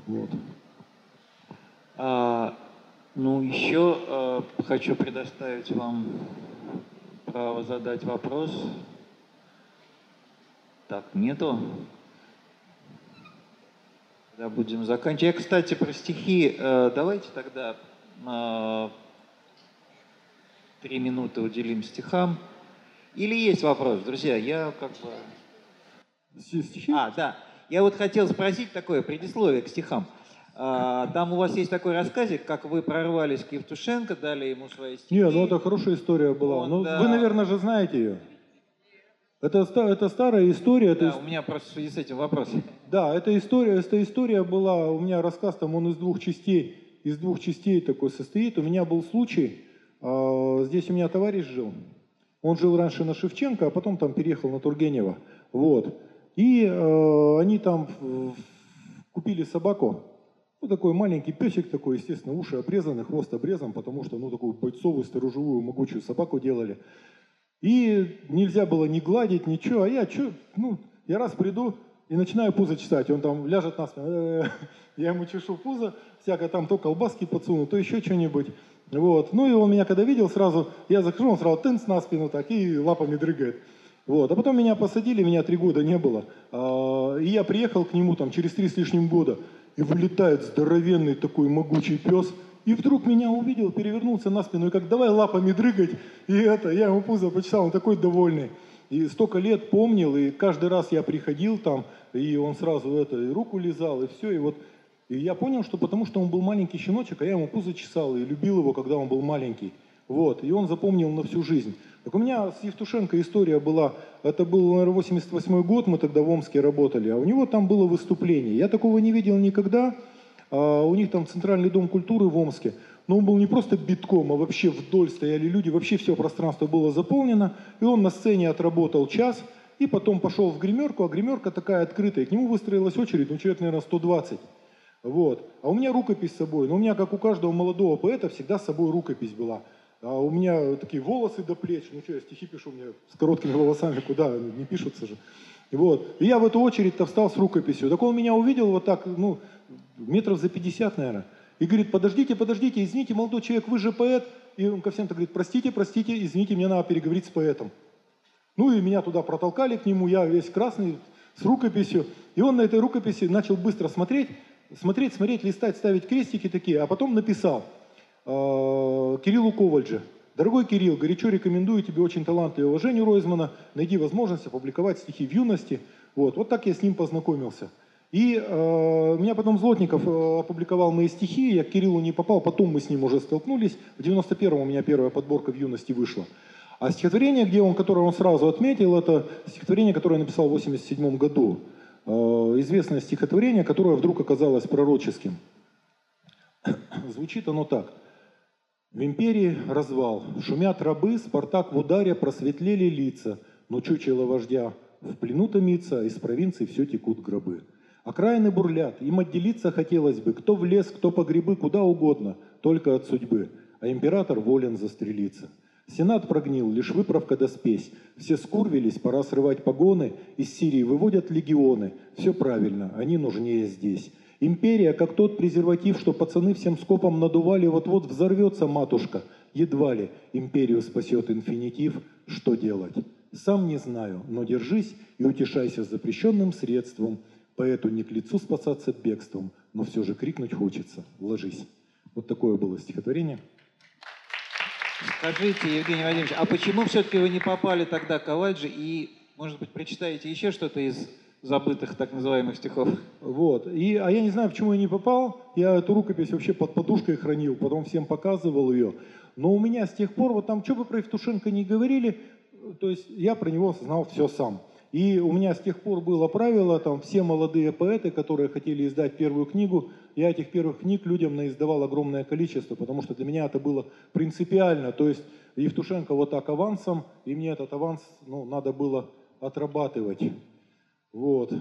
Вот. А, ну, еще э, хочу предоставить вам право задать вопрос. Так, нету? Тогда будем заканчивать. Я, кстати, про стихи. э, давайте тогда э, три минуты уделим стихам. Или есть вопрос, друзья? Я как бы... Стихи? А, да. Я вот хотел спросить такое предисловие к стихам. А, там у вас есть такой рассказик, как вы прорвались к Евтушенко, дали ему свои стихи. Не, ну это хорошая история была. Он, ну, да. Вы, наверное, же знаете ее. Это, это старая история. это Да, ис- у меня просто в связи с этим вопрос. Да, эта история, эта история была, у меня рассказ там, он из двух частей, из двух частей такой состоит. У меня был случай, а, здесь у меня товарищ жил, он жил раньше на Шевченко, а потом там переехал на Тургенева, вот. И э, они там купили собаку, ну такой маленький песик такой, естественно, уши обрезаны, хвост обрезан, потому что, ну, такую бойцовую, сторожевую, могучую собаку делали. И нельзя было ни гладить, ничего. А я что, ну, я раз приду и начинаю пузо чесать. Он там ляжет на спину. Я ему чешу пузо, всякое там то колбаски подсуну, то еще что-нибудь. Вот. Ну и он меня когда видел сразу, я захожу, он сразу тынц на спину так и лапами дрыгает. Вот. А потом меня посадили, меня три года не было. А, и я приехал к нему там через три с лишним года. И вылетает здоровенный такой могучий пес. И вдруг меня увидел, перевернулся на спину и как давай лапами дрыгать. И это, я ему пузо почесал, он такой довольный. И столько лет помнил, и каждый раз я приходил там, и он сразу это, и руку лизал, и все. И вот и я понял, что потому что он был маленький щеночек, а я ему пузо чесал и любил его, когда он был маленький. Вот, и он запомнил на всю жизнь. Так у меня с Евтушенко история была, это был, наверное, 88 год, мы тогда в Омске работали, а у него там было выступление. Я такого не видел никогда, а у них там Центральный дом культуры в Омске, но он был не просто битком, а вообще вдоль стояли люди, вообще все пространство было заполнено, и он на сцене отработал час, и потом пошел в гримерку, а гримерка такая открытая, к нему выстроилась очередь, ну человек, наверное, 120. Вот. А у меня рукопись с собой. Но у меня, как у каждого молодого поэта, всегда с собой рукопись была. А у меня такие волосы до плеч. Ну что, я стихи пишу, у меня с короткими волосами куда, не пишутся же. Вот. И я в эту очередь-то встал с рукописью. Так он меня увидел вот так, ну, метров за 50, наверное. И говорит, подождите, подождите, извините, молодой человек, вы же поэт. И он ко всем так говорит, простите, простите, извините, мне надо переговорить с поэтом. Ну и меня туда протолкали к нему, я весь красный, с рукописью. И он на этой рукописи начал быстро смотреть, смотреть, смотреть, листать, ставить крестики такие, а потом написал – Кириллу Ковальджи. Дорогой Кирилл, горячо рекомендую тебе очень талантливого Женю Ройзмана. Найди возможность опубликовать стихи в юности. Вот, вот так я с ним познакомился. И э, меня потом Злотников э, опубликовал мои стихи, я к Кириллу не попал, потом мы с ним уже столкнулись. В 91-м у меня первая подборка в юности вышла. А стихотворение, где он, которое он сразу отметил, это стихотворение, которое я написал в 87 году. Э, известное стихотворение, которое вдруг оказалось пророческим. Звучит оно так – в империи развал. Шумят рабы, Спартак в ударе, просветлели лица. Но чучело вождя в плену томится, из провинции все текут гробы. Окраины бурлят, им отделиться хотелось бы, кто в лес, кто по грибы, куда угодно, только от судьбы. А император волен застрелиться. Сенат прогнил, лишь выправка да спесь. Все скурвились, пора срывать погоны, из Сирии выводят легионы. Все правильно, они нужнее здесь. Империя, как тот презерватив, что пацаны всем скопом надували, вот-вот взорвется матушка. Едва ли империю спасет инфинитив. Что делать? Сам не знаю, но держись и утешайся запрещенным средством. Поэту не к лицу спасаться бегством, но все же крикнуть хочется. Ложись. Вот такое было стихотворение. Скажите, Евгений Владимирович, а почему все-таки вы не попали тогда к Каваджи и, может быть, прочитаете еще что-то из забытых так называемых стихов. Вот. И, а я не знаю, почему я не попал. Я эту рукопись вообще под подушкой хранил, потом всем показывал ее. Но у меня с тех пор, вот там, что бы про Евтушенко не говорили, то есть я про него знал все сам. И у меня с тех пор было правило, там, все молодые поэты, которые хотели издать первую книгу, я этих первых книг людям наиздавал огромное количество, потому что для меня это было принципиально. То есть Евтушенко вот так авансом, и мне этот аванс ну, надо было отрабатывать. Вот.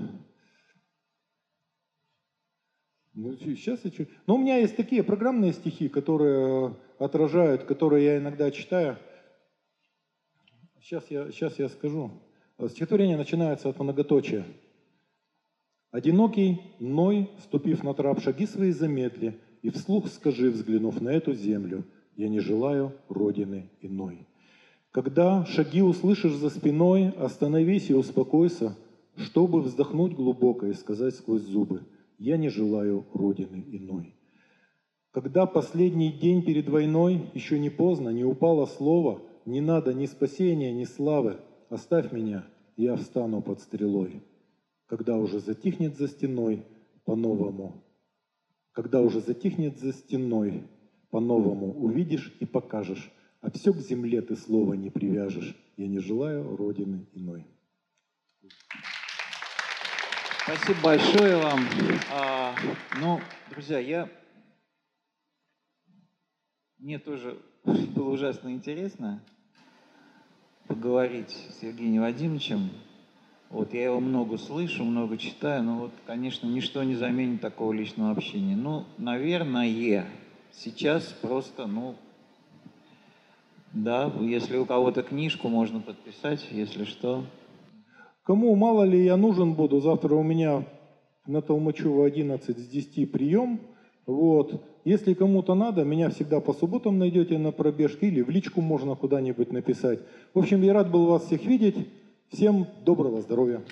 Ну, сейчас я. Но у меня есть такие программные стихи, которые отражают, которые я иногда читаю. Сейчас я, сейчас я скажу. Стихотворение начинается от многоточия. «Одинокий, Ной, ступив на трап, шаги свои замедли, и вслух скажи, взглянув на эту землю, я не желаю родины иной. Когда шаги услышишь за спиной, остановись и успокойся, чтобы вздохнуть глубоко и сказать сквозь зубы, я не желаю Родины иной. Когда последний день перед войной, еще не поздно, не упало слово, не надо ни спасения, ни славы, оставь меня, я встану под стрелой. Когда уже затихнет за стеной, по-новому, когда уже затихнет за стеной, по-новому увидишь и покажешь, а все к земле ты слова не привяжешь. Я не желаю Родины иной. Спасибо большое вам. А, ну, друзья, я... Мне тоже было ужасно интересно поговорить с Евгением Вадимовичем. Вот, я его много слышу, много читаю, но вот, конечно, ничто не заменит такого личного общения. Ну, наверное, сейчас просто, ну, да, если у кого-то книжку можно подписать, если что. Кому мало ли я нужен буду, завтра у меня на Толмачева 11 с 10 прием. Вот. Если кому-то надо, меня всегда по субботам найдете на пробежке или в личку можно куда-нибудь написать. В общем, я рад был вас всех видеть. Всем доброго здоровья.